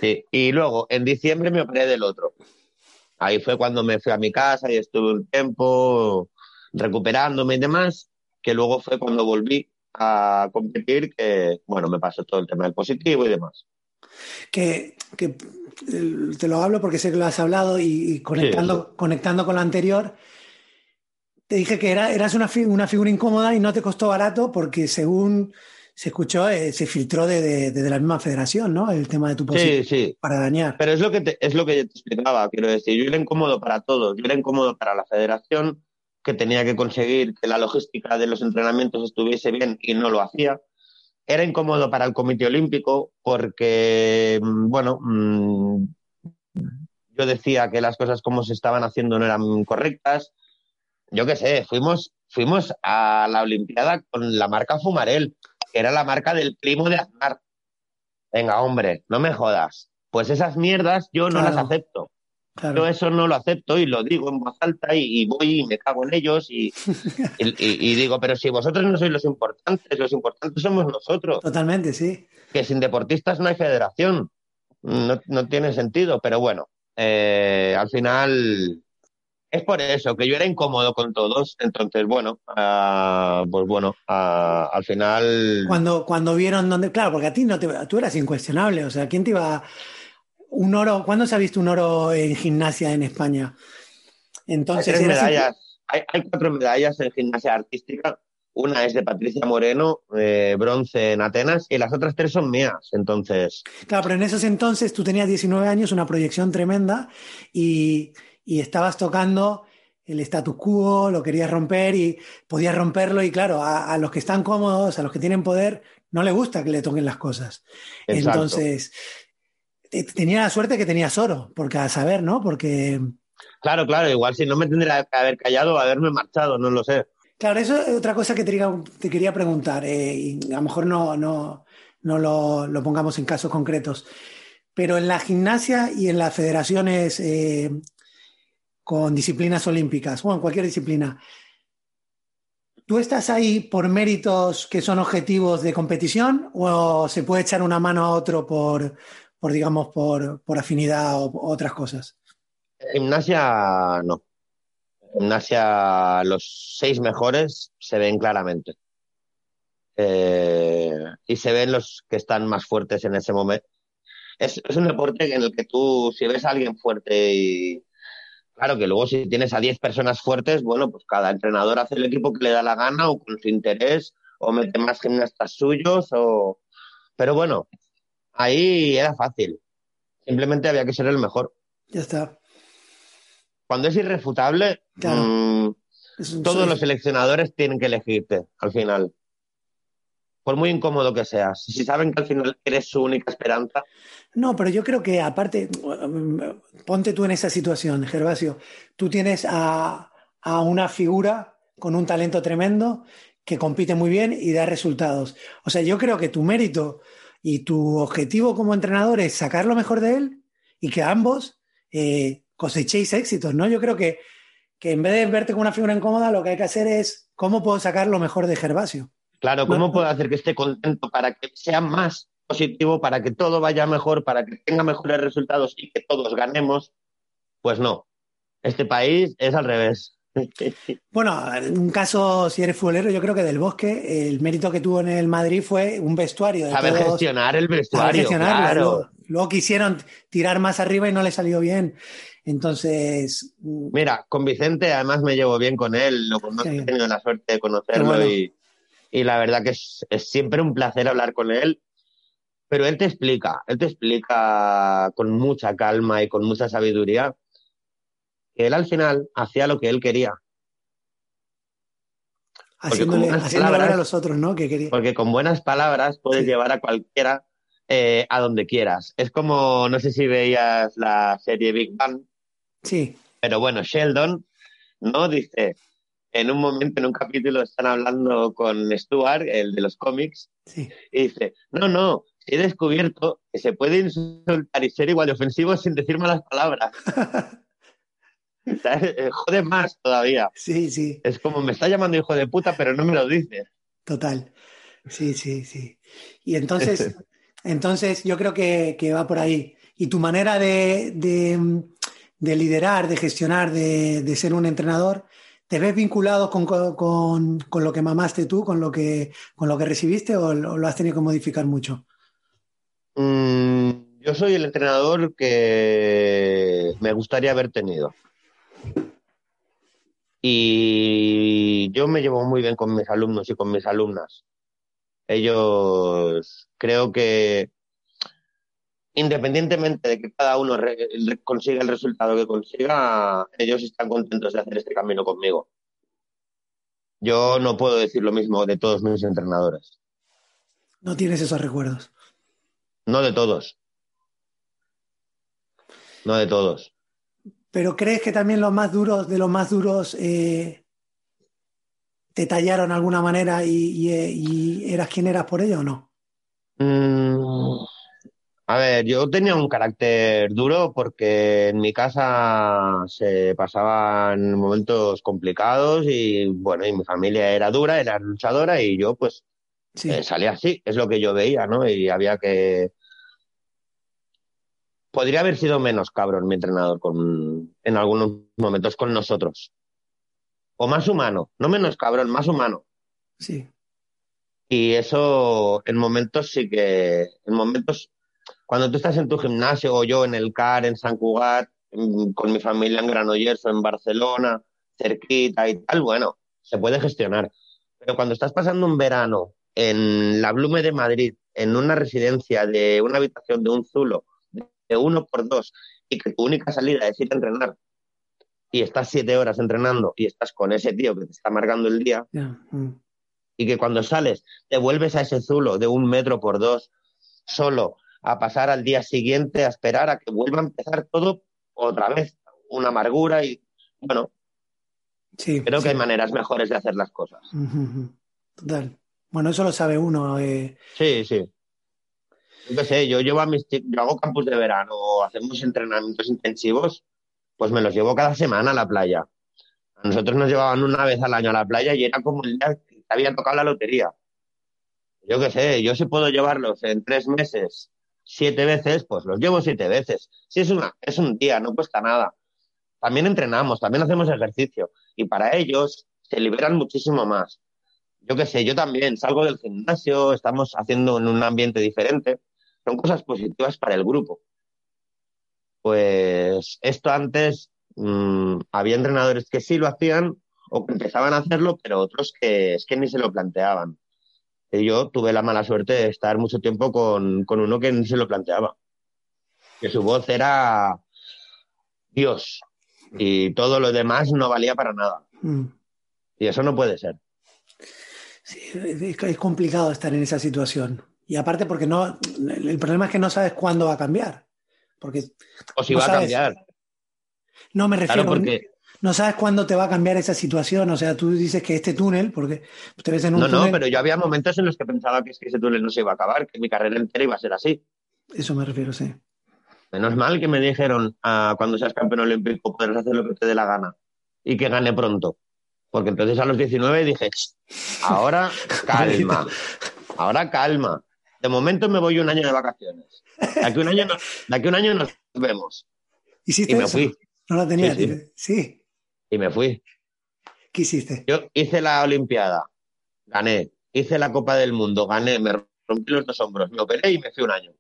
Speaker 1: Sí, y luego en diciembre me operé del otro. Ahí fue cuando me fui a mi casa y estuve un tiempo recuperándome y demás, que luego fue cuando volví a competir, que bueno, me pasó todo el tema del positivo y demás.
Speaker 2: Que, que te lo hablo porque sé que lo has hablado y, conectando, conectando con lo anterior, te dije que era, eras una, una figura incómoda y no te costó barato porque según se escuchó, eh, se filtró desde de, la misma federación, ¿no? El tema de tu posición
Speaker 1: sí, sí.
Speaker 2: para dañar.
Speaker 1: Pero es lo que te, es lo que yo te explicaba, quiero decir, yo era incómodo para todos, yo era incómodo para la federación, que tenía que conseguir que la logística de los entrenamientos estuviese bien y no lo hacía. Era incómodo para el Comité Olímpico porque, mm, bueno, mm, yo decía que las cosas como se estaban haciendo no eran correctas. Yo qué sé, fuimos, fuimos a la Olimpiada con la marca Fumarel que era la marca del primo de Aznar. Venga, hombre, no me jodas. Pues esas mierdas yo no las acepto. Yo eso no lo acepto y lo digo en voz alta y, voy y me cago en ellos y, y, digo, pero si vosotros no sois los importantes, los importantes somos nosotros.
Speaker 2: Totalmente, sí.
Speaker 1: Que sin deportistas no hay federación. No, no tiene sentido, pero bueno, eh, al final es por eso, que yo era incómodo con todos. Entonces, bueno, uh, pues bueno, uh, al final.
Speaker 2: Cuando, cuando vieron dónde. Claro, porque a ti no te, tú eras incuestionable. O sea, ¿quién te iba. Un oro. ¿Cuándo se ha visto un oro en gimnasia en España?
Speaker 1: Entonces. Hay, medallas, hay, hay, cuatro medallas en gimnasia artística. Una es de Patricia Moreno, eh, bronce en Atenas, y las otras tres son mías. Entonces.
Speaker 2: Claro, pero en esos entonces tú tenías 19 años, una proyección tremenda, y y estabas tocando el status quo, lo querías romper y podías romperlo y claro, a, los que están cómodos, a los que tienen poder, no le gusta que le toquen las cosas. Entonces, tenía la suerte que tenías oro, porque a saber, ¿no? Porque...
Speaker 1: Claro, claro, igual si no me tendría que haber callado o haberme marchado, no lo sé.
Speaker 2: Claro, eso es otra cosa que te, quería preguntar, eh, y a lo mejor no, no, no lo, lo, pongamos en casos concretos, pero en la gimnasia y en las federaciones eh, con disciplinas olímpicas, o en cualquier disciplina. ¿Tú estás ahí por méritos que son objetivos de competición o se puede echar una mano a otro por, por digamos, por, por afinidad o otras cosas?
Speaker 1: Gimnasia no. gimnasia, los seis mejores se ven claramente. Eh, y se ven los que están más fuertes en ese momento. Es, es un deporte en el que tú, si ves a alguien fuerte y, Claro que luego si tienes a 10 personas fuertes, bueno, pues cada entrenador hace el equipo que le da la gana o con su interés o mete más gimnastas suyos o... Pero bueno, ahí era fácil. Simplemente había que ser el mejor.
Speaker 2: Ya está.
Speaker 1: Cuando es irrefutable, mmm, todos los seleccionadores tienen que elegirte al final. Por muy incómodo que seas. Si saben que al final eres su única esperanza.
Speaker 2: No, pero yo creo que aparte, ponte tú en esa situación, Gervasio. Tú tienes a, a una figura con un talento tremendo que compite muy bien y da resultados. O sea, yo creo que tu mérito y tu objetivo como entrenador es sacar lo mejor de él y que ambos eh, cosechéis éxitos, ¿no? Yo creo que, que en vez de verte con una figura incómoda, lo que hay que hacer es cómo puedo sacar lo mejor de Gervasio.
Speaker 1: Claro, ¿cómo puedo hacer que esté contento para que sea más positivo, para que todo vaya mejor, para que tenga mejores resultados y que todos ganemos? Pues no. Este país es al revés.
Speaker 2: Bueno, en un caso, si eres futbolero, yo creo que del Bosque, el mérito que tuvo en el Madrid fue un vestuario. De
Speaker 1: Saber
Speaker 2: todos,
Speaker 1: gestionar el vestuario. Claro.
Speaker 2: Luego, luego, quisieron tirar más arriba y no le salió bien. Entonces.
Speaker 1: Mira, con Vicente además me llevo bien con él, lo conozco, sí. he tenido la suerte de conocerlo bueno. y, y, la verdad que es, es siempre un placer hablar con él. Pero él te explica, él te explica con mucha calma y con mucha sabiduría que él al final hacía lo que él quería.
Speaker 2: Haciéndole, haciéndole palabras, a los otros, ¿no? Que quería.
Speaker 1: Porque con buenas palabras puedes sí. llevar a cualquiera eh, a donde quieras. Es como, no sé si veías la serie Big Bang.
Speaker 2: Sí.
Speaker 1: Pero bueno, Sheldon, ¿no? Dice, en un momento, en un capítulo, están hablando con Stuart, el de los cómics,
Speaker 2: sí.
Speaker 1: y dice, no, no, he descubierto que se puede insultar y ser igual de ofensivo sin decir malas palabras. Jode más todavía.
Speaker 2: Sí, sí.
Speaker 1: Es como me está llamando hijo de puta, pero no me lo dice.
Speaker 2: Total. Sí, sí, sí. Y entonces, entonces yo creo que, que, va por ahí. Y tu manera de, de, de liderar, de gestionar, de, de, ser un entrenador, ¿te ves vinculado con, con, con, lo que mamaste tú, con lo que, con lo que recibiste o, lo has tenido que modificar mucho?
Speaker 1: Mm, yo soy el entrenador que me gustaría haber tenido. Y yo me llevo muy bien con mis alumnos y con mis alumnas. Ellos creo que independientemente de que cada uno re, consiga el resultado que consiga, ellos están contentos de hacer este camino conmigo. Yo no puedo decir lo mismo de todos mis entrenadores.
Speaker 2: No tienes esos recuerdos.
Speaker 1: No de todos. No de todos.
Speaker 2: Pero ¿crees que también los más duros, de los más duros, eh, te tallaron de alguna manera y, y, y, eras quien eras por ello o no?
Speaker 1: Mm, a ver, yo tenía un carácter duro porque en mi casa se pasaban momentos complicados y bueno, y mi familia era dura, era luchadora y yo pues sí. eh, salía así, es lo que yo veía, ¿no? Y había que podría haber sido menos cabrón mi entrenador con, en algunos momentos con nosotros. O más humano, no menos cabrón, más humano.
Speaker 2: Sí.
Speaker 1: Y eso en momentos sí que, en momentos, cuando tú estás en tu gimnasio o yo en el CAR, en San Cugat, con mi familia en Granollers o en Barcelona, cerquita y tal, bueno, se puede gestionar. Pero cuando estás pasando un verano en la Blume de Madrid, en una residencia de una habitación de un zulo, de uno por dos y que tu única salida es ir a entrenar y estás siete horas entrenando y estás con ese tío que te está marcando el día
Speaker 2: yeah. mm.
Speaker 1: y que cuando sales te vuelves a ese zulo de un metro por dos solo a pasar al día siguiente a esperar a que vuelva a empezar todo otra vez, una amargura y bueno,
Speaker 2: sí,
Speaker 1: creo
Speaker 2: sí.
Speaker 1: que hay maneras mejores de hacer las cosas.
Speaker 2: Total. Bueno, eso lo sabe uno. Eh...
Speaker 1: Sí, sí yo qué sé, yo llevo a mis yo hago campus de verano hacemos entrenamientos intensivos, pues me los llevo cada semana a la playa. A nosotros nos llevaban una vez al año a la playa y era como el día que te había tocado la lotería. Yo qué sé, yo si puedo llevarlos en tres meses siete veces, pues los llevo siete veces. Si es, una, es un día, no cuesta nada. También entrenamos, también hacemos ejercicio. y para ellos se liberan muchísimo más. Yo qué sé, yo también salgo del gimnasio, estamos haciendo en un ambiente diferente, son cosas positivas para el grupo. Pues esto antes mmm, había entrenadores que sí lo hacían o que empezaban a hacerlo, pero otros que es que ni se lo planteaban. Yo tuve la mala suerte de estar mucho tiempo con, con uno que se lo planteaba. Que su voz era Dios y todo lo demás no valía para nada. Mm. Y eso no puede ser.
Speaker 2: Sí, es complicado estar en esa situación. Y aparte porque no, el problema es que no sabes cuándo va a cambiar. Porque
Speaker 1: o si va a cambiar.
Speaker 2: No me refiero. porque... No sabes cuándo te va a cambiar esa situación. O sea, tú dices que este túnel, porque te ves en un
Speaker 1: no,
Speaker 2: túnel.
Speaker 1: No, pero yo había momentos en los que pensaba que, ese túnel no se iba a acabar, que mi carrera entera iba a ser así.
Speaker 2: Eso me refiero, sí.
Speaker 1: Menos mal que me dijeron ah, cuando seas campeón olímpico podrás hacer lo que te dé la gana y que gane pronto. Porque entonces a los 19 dije, ahora calma, ahora calma. De momento me voy un año de vacaciones. De aquí un año, de aquí un año nos vemos.
Speaker 2: y me fui. No la tenía, sí,
Speaker 1: Y me fui.
Speaker 2: ¿Qué hiciste?
Speaker 1: Yo hice la Olimpiada, gané. Hice la Copa del Mundo, gané, me rompí los dos hombros, me operé y me fui un año.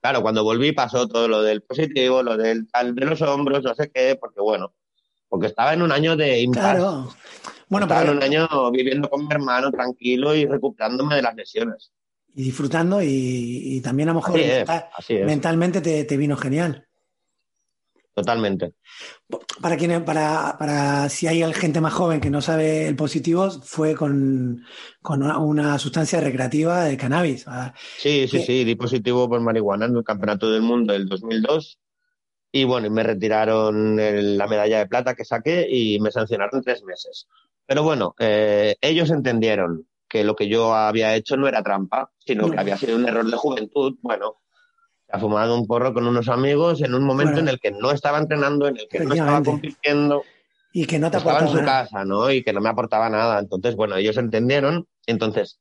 Speaker 1: Claro, cuando volví pasó todo lo del positivo, lo del tal de los hombros, no sé qué, porque bueno, porque estaba en un año de impasse. Claro. Bueno, estaba en un año viviendo con mi hermano tranquilo y recuperándome de las lesiones.
Speaker 2: Y disfrutando y, también a lo mejor mentalmente te, vino genial.
Speaker 1: Totalmente.
Speaker 2: Para quien, para, para si hay gente más joven que no sabe el positivo, fue con, con una, sustancia recreativa de cannabis.
Speaker 1: Sí, sí, sí, di positivo por marihuana en el Campeonato del Mundo del 2002 y bueno, me retiraron la medalla de plata que saqué y me sancionaron tres meses. Pero bueno, eh, ellos entendieron que lo que yo había hecho no era trampa, sino que había sido un error de juventud. Bueno, ha fumado un porro con unos amigos en un momento en el que no estaba entrenando, en el que no estaba compitiendo.
Speaker 2: Y que no te
Speaker 1: estaba en su casa, ¿no? Y que no me aportaba nada. Entonces, bueno, ellos entendieron. Entonces,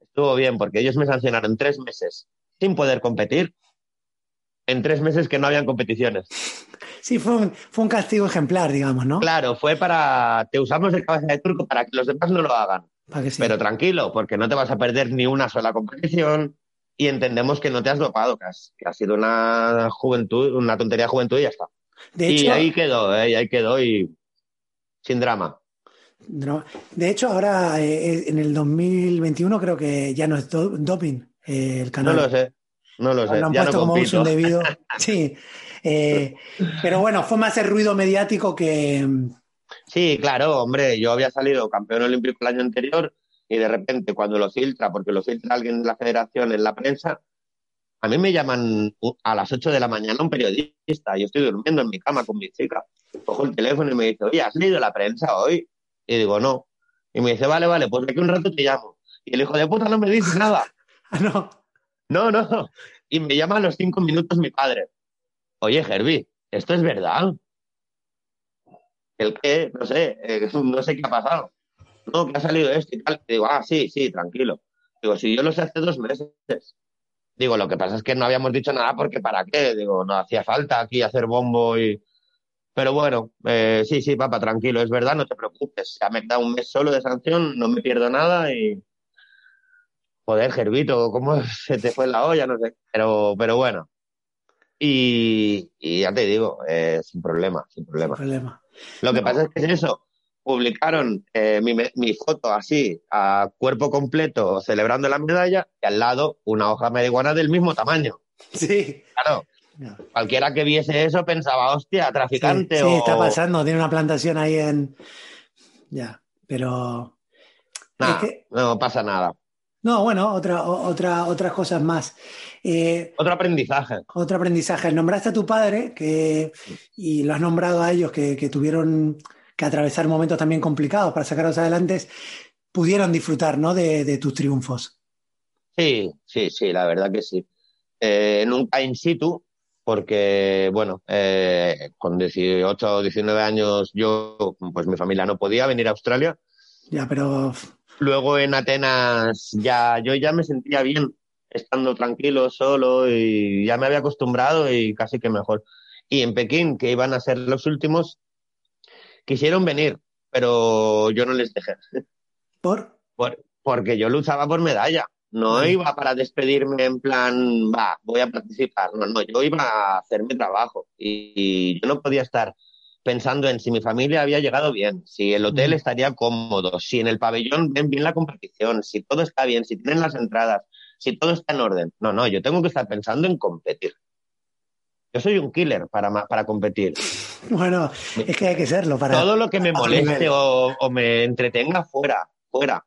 Speaker 1: estuvo bien porque ellos me sancionaron tres meses sin poder competir en tres meses que no habían competiciones.
Speaker 2: Sí, fue un, fue un castigo ejemplar, digamos, ¿no?
Speaker 1: Claro, fue para. Te usamos el cabeza de turco para que los demás no lo hagan. Pero tranquilo, porque no te vas a perder ni una sola competición y entendemos que no te has dopado, que, ha sido una juventud, una tontería de juventud y ya está. y ahí quedó, ¿eh? y ahí quedó y sin drama.
Speaker 2: De hecho, ahora eh, en el 2021 creo que ya no es doping eh, el canal.
Speaker 1: No lo sé. No lo sé.
Speaker 2: Lo han puesto como uso indebido. sí. Eh, pero bueno, fue más el ruido mediático que.
Speaker 1: Sí, claro, hombre. Yo había salido campeón olímpico el año anterior y de repente cuando lo filtra, porque lo filtra alguien de la federación en la prensa, a mí me llaman a las 8 de la mañana un periodista. Yo estoy durmiendo en mi cama con mi chica. Cojo el teléfono y me dice, oye, ¿has leído la prensa hoy? Y digo, no. Y me dice, vale, vale, pues de aquí un rato te llamo. Y el hijo de puta no me dice nada.
Speaker 2: Ah, no.
Speaker 1: No, no. Y me llama a los cinco minutos mi padre. Oye, Herbie, ¿esto es verdad? ¿El qué? No sé, eh, no sé qué ha pasado. No, que ha salido esto y tal. digo, ah, sí, sí, tranquilo. Digo, si yo lo sé hace dos meses. Digo, lo que pasa es que no habíamos dicho nada porque ¿para qué? Digo, no hacía falta aquí hacer bombo y... Pero bueno, eh, sí, sí, papá, tranquilo, es verdad, no te preocupes. Ya me queda un mes solo de sanción, no me pierdo nada y, Joder, Gervito, ¿cómo se te fue la olla? No sé. Pero, pero bueno. Y, ya te digo, eh, sin problema, sin problema.
Speaker 2: problema.
Speaker 1: Lo que pasa es que es eso. Publicaron eh, mi, mi, foto así, a cuerpo completo, celebrando la medalla, y al lado una hoja marihuana del mismo tamaño.
Speaker 2: Sí.
Speaker 1: Claro. Cualquiera que viese eso pensaba, hostia, traficante.
Speaker 2: Sí, está pasando, tiene una plantación ahí en. Ya, pero.
Speaker 1: No pasa nada.
Speaker 2: No, bueno, otra, otra, otras cosas más.
Speaker 1: Eh, otro aprendizaje.
Speaker 2: Otro aprendizaje. Nombraste a tu padre que, y lo has nombrado a ellos que, tuvieron que atravesar momentos también complicados para sacarlos adelante. Pudieron disfrutar ¿no? de, tus triunfos.
Speaker 1: Sí, sí, sí, la verdad que sí. Eh, nunca in situ, porque, bueno, eh, con 18 o 19 años yo, pues mi familia no podía venir a Australia.
Speaker 2: Ya, pero
Speaker 1: Luego en Atenas ya yo ya me sentía bien estando tranquilo, solo y ya me había acostumbrado y casi que mejor. Y en Pekín, que iban a ser los últimos, quisieron venir pero yo no les dejé.
Speaker 2: ¿Por?
Speaker 1: porque yo luchaba por medalla. No iba para despedirme en plan, va, voy a participar. No, no, yo iba a hacer mi trabajo y, yo no podía estar pensando en si mi familia había llegado bien, si el hotel estaría cómodo, si en el pabellón ven bien la competición, si todo está bien, si tienen las entradas, si todo está en orden. No, no, yo tengo que estar pensando en competir. Yo soy un killer para, para competir.
Speaker 2: Bueno, es que hay que serlo para...
Speaker 1: Todo lo que me moleste o, o me entretenga fuera, fuera.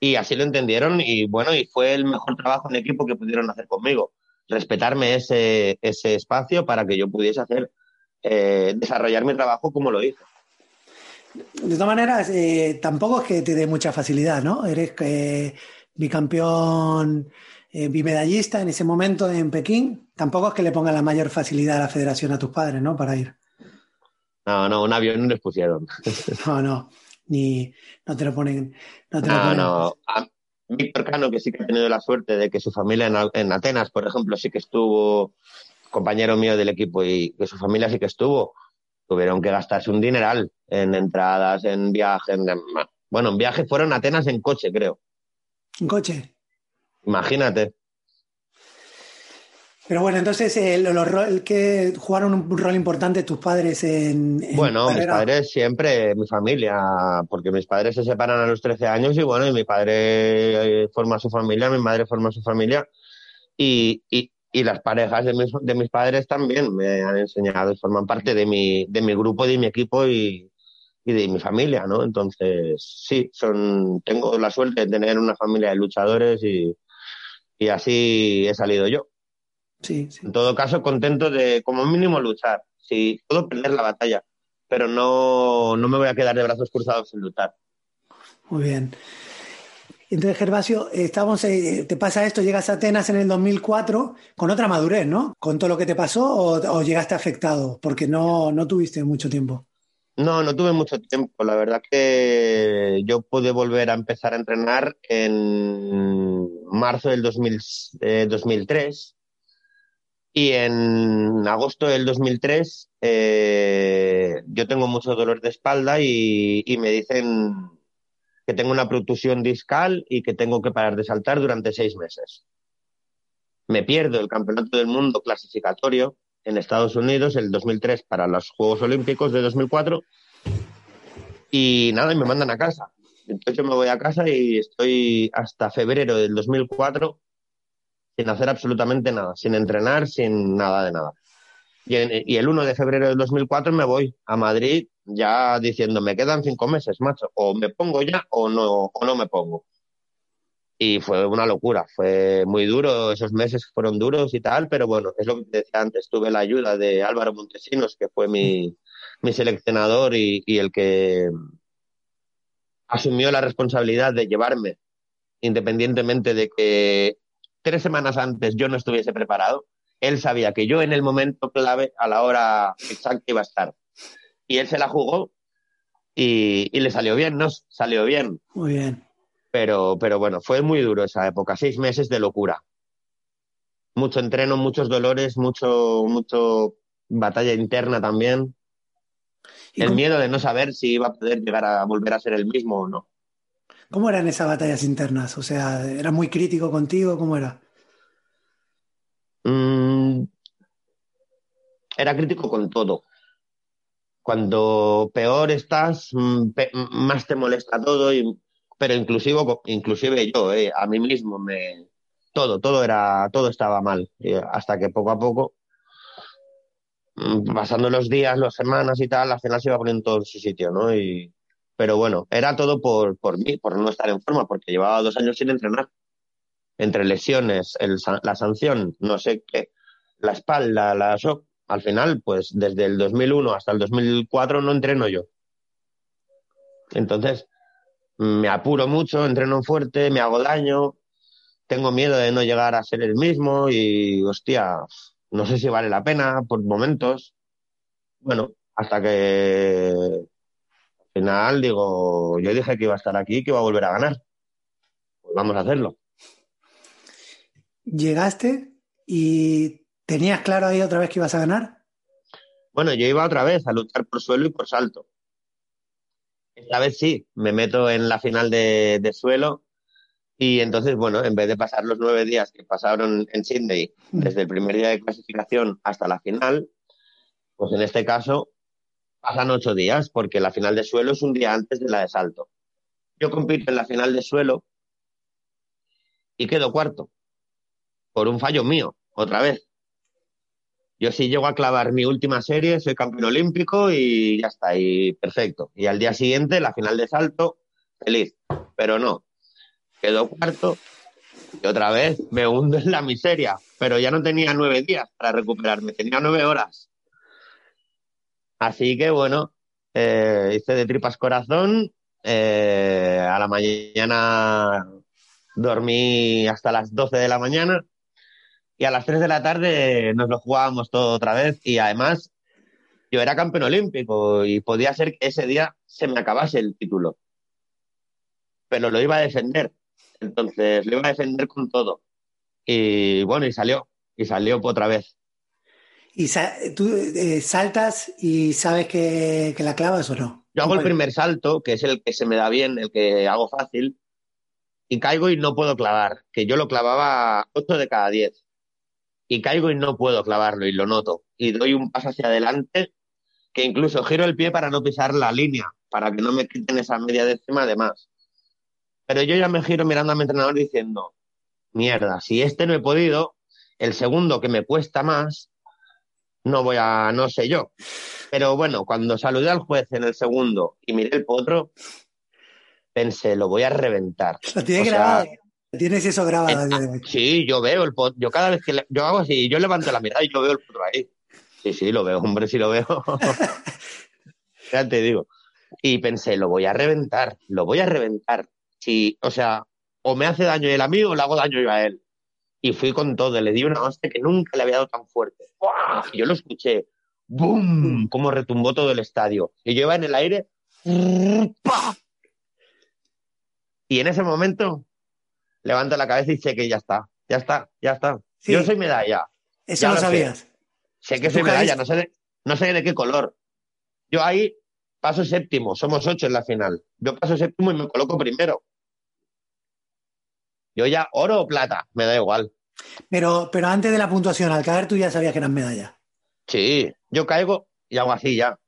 Speaker 1: Y así lo entendieron y bueno, y fue el mejor trabajo en equipo que pudieron hacer conmigo. Respetarme ese, ese espacio para que yo pudiese hacer, eh, desarrollar mi trabajo como lo hice.
Speaker 2: De todas maneras, eh, tampoco es que te dé mucha facilidad, ¿no? Eres eh, bicampeón, bimedallista en ese momento en Pekín. Tampoco es que le ponga la mayor facilidad a la federación a tus padres, ¿no? Para ir.
Speaker 1: No, no, un avión no les pusieron.
Speaker 2: No, no ni no te lo ponen. No, te
Speaker 1: lo ponen. no. Víctor Cano, que sí que ha tenido la suerte de que su familia en, Atenas, por ejemplo, sí que estuvo, compañero mío del equipo, y que su familia sí que estuvo, tuvieron que gastarse un dineral en entradas, en viajes. bueno, en viaje fueron a Atenas en coche, creo.
Speaker 2: ¿En coche?
Speaker 1: Imagínate.
Speaker 2: Pero bueno, entonces eh, que jugaron un rol importante tus padres en...
Speaker 1: bueno, mis padres siempre, mi familia, porque mis padres se separan a los 13 años y bueno, y mi padre eh, forma su familia, mi madre forma su familia y, y, y las parejas de mis, de mis padres también me han enseñado y forman parte de mi, de mi grupo, de mi equipo y, y de mi familia, ¿no? Entonces, sí, son, tengo la suerte de tener una familia de luchadores y, y así he salido yo. En todo caso, contento de como mínimo luchar. Si puedo perder la batalla, pero no, no me voy a quedar de brazos cruzados sin luchar.
Speaker 2: Muy bien. Entonces, Gervasio, estamos, eh, te pasa esto, llegas a Atenas en el 2004 con otra madurez, ¿no? ¿Con todo lo que te pasó o, llegaste afectado? Porque no, no tuviste mucho tiempo.
Speaker 1: No, no tuve mucho tiempo. La verdad que yo pude volver a empezar a entrenar en marzo del 2003 y en agosto del 2003 eh, yo tengo mucho dolor de espalda y, me dicen que tengo una protusión discal y que tengo que parar de saltar durante seis meses. Me pierdo el Campeonato del Mundo clasificatorio en Estados Unidos el 2003 para los Juegos Olímpicos de 2004 y nada, y me mandan a casa. Entonces yo me voy a casa y estoy hasta febrero del 2004 sin hacer absolutamente nada, sin entrenar, sin nada de nada. Y, el 1 de febrero del 2004 me voy a Madrid ya diciendo, me quedan cinco meses, macho, o me pongo ya o no, o no me pongo. Y fue una locura, fue muy duro, esos meses fueron duros y tal, pero bueno, es lo que decía antes, tuve la ayuda de Álvaro Montesinos, que fue mi, mi seleccionador y, y el que asumió la responsabilidad de llevarme, independientemente de que tres semanas antes yo no estuviese preparado, él sabía que yo en el momento clave, a la hora exacta, iba a estar. Y él se la jugó y, le salió bien, ¿no? Salió bien.
Speaker 2: Muy bien.
Speaker 1: Pero, pero bueno, fue muy duro esa época, seis meses de locura. Mucho entreno, muchos dolores, mucho, mucho batalla interna también. El miedo de no saber si iba a poder llegar a volver a ser el mismo o no.
Speaker 2: ¿Cómo eran esas batallas internas? O sea, ¿era muy crítico contigo? ¿Cómo era?
Speaker 1: Mm, era crítico con todo. Cuando peor estás, mm, más te molesta todo, pero inclusive, inclusive yo, eh, a mí mismo, me, todo, todo era, todo estaba mal. hasta que poco a poco, mm, pasando los días, las semanas y tal, la cena se iba poniendo todo en su sitio, ¿no? Y, pero bueno, era todo por, por mí, por no estar en forma, porque llevaba dos años sin entrenar. Entre lesiones, la sanción, no sé qué, la espalda, la shock. Al final, pues desde el 2001 hasta el 2004 no entreno yo. Entonces, me apuro mucho, entreno fuerte, me hago daño, tengo miedo de no llegar a ser el mismo y, hostia, no sé si vale la pena por momentos. Bueno, hasta que final digo, yo dije que iba a estar aquí, que iba a volver a ganar. Pues vamos a hacerlo.
Speaker 2: ¿Llegaste y tenías claro ahí otra vez que ibas a ganar?
Speaker 1: Bueno, yo iba otra vez a luchar por suelo y por salto. esta vez sí, me meto en la final de, de suelo y entonces, bueno, en vez de pasar los nueve días que pasaron en Sydney, desde el primer día de clasificación hasta la final, pues en este caso pasan ocho días, porque la final de suelo es un día antes de la de salto. Yo compito en la final de suelo y quedo cuarto, por un fallo mío, otra vez. Yo sí llego a clavar mi última serie, soy campeón olímpico y ya está, y perfecto. Y al día siguiente, la final de salto, feliz. Pero no, quedo cuarto y otra vez me hundo en la miseria. Pero ya no tenía nueve días para recuperarme, tenía nueve horas. Así que bueno, eh, hice de tripas corazón. Eh, a la mañana dormí hasta las 12 de la mañana y a las 3 de la tarde nos lo jugábamos todo otra vez y además yo era campeón olímpico y podía ser que ese día se me acabase el título. Pero lo iba a defender. Entonces lo iba a defender con todo. Y bueno, y salió. Y salió otra vez.
Speaker 2: ¿Y tú eh, saltas y sabes que, que, la clavas o no?
Speaker 1: Yo hago el primer salto, que es el que se me da bien, el que hago fácil, y caigo y no puedo clavar, que yo lo clavaba 8 de cada 10. Y caigo y no puedo clavarlo y lo noto. Y doy un paso hacia adelante, que incluso giro el pie para no pisar la línea, para que no me quiten esa media décima de más. Pero yo ya me giro mirando a mi entrenador diciendo, mierda, si este no he podido, el segundo que me cuesta más, no voy a, no sé yo. Pero bueno, cuando saludé al juez en el segundo y miré el potro, pensé, lo voy a reventar.
Speaker 2: Lo tiene grabado. Tienes eso grabado.
Speaker 1: Eh, sí, yo veo el potro. Yo cada vez que yo hago así, yo levanto la mirada y yo veo el potro ahí. Sí, sí, lo veo, hombre, sí lo veo. ya te digo. Y pensé, lo voy a reventar, lo voy a reventar si, o sea, o me hace daño el amigo o le hago daño yo a él. Y fui con todo, le di una hostia que nunca le había dado tan fuerte. Yo lo escuché, ¡boom! Como retumbó todo el estadio. Y yo iba en el aire, Y en ese momento levanto la cabeza y sé que ya está, ya está, ya está. Yo soy medalla.
Speaker 2: Eso lo sabías.
Speaker 1: Sé, que soy medalla, no sé, de, no sé de qué color. Yo ahí paso séptimo, somos ocho en la final. Yo paso séptimo y me coloco primero. Yo ya oro o plata, me da igual.
Speaker 2: Pero, pero antes de la puntuación, al caer tú ya sabías que eran medallas.
Speaker 1: Sí, yo caigo y hago así ya.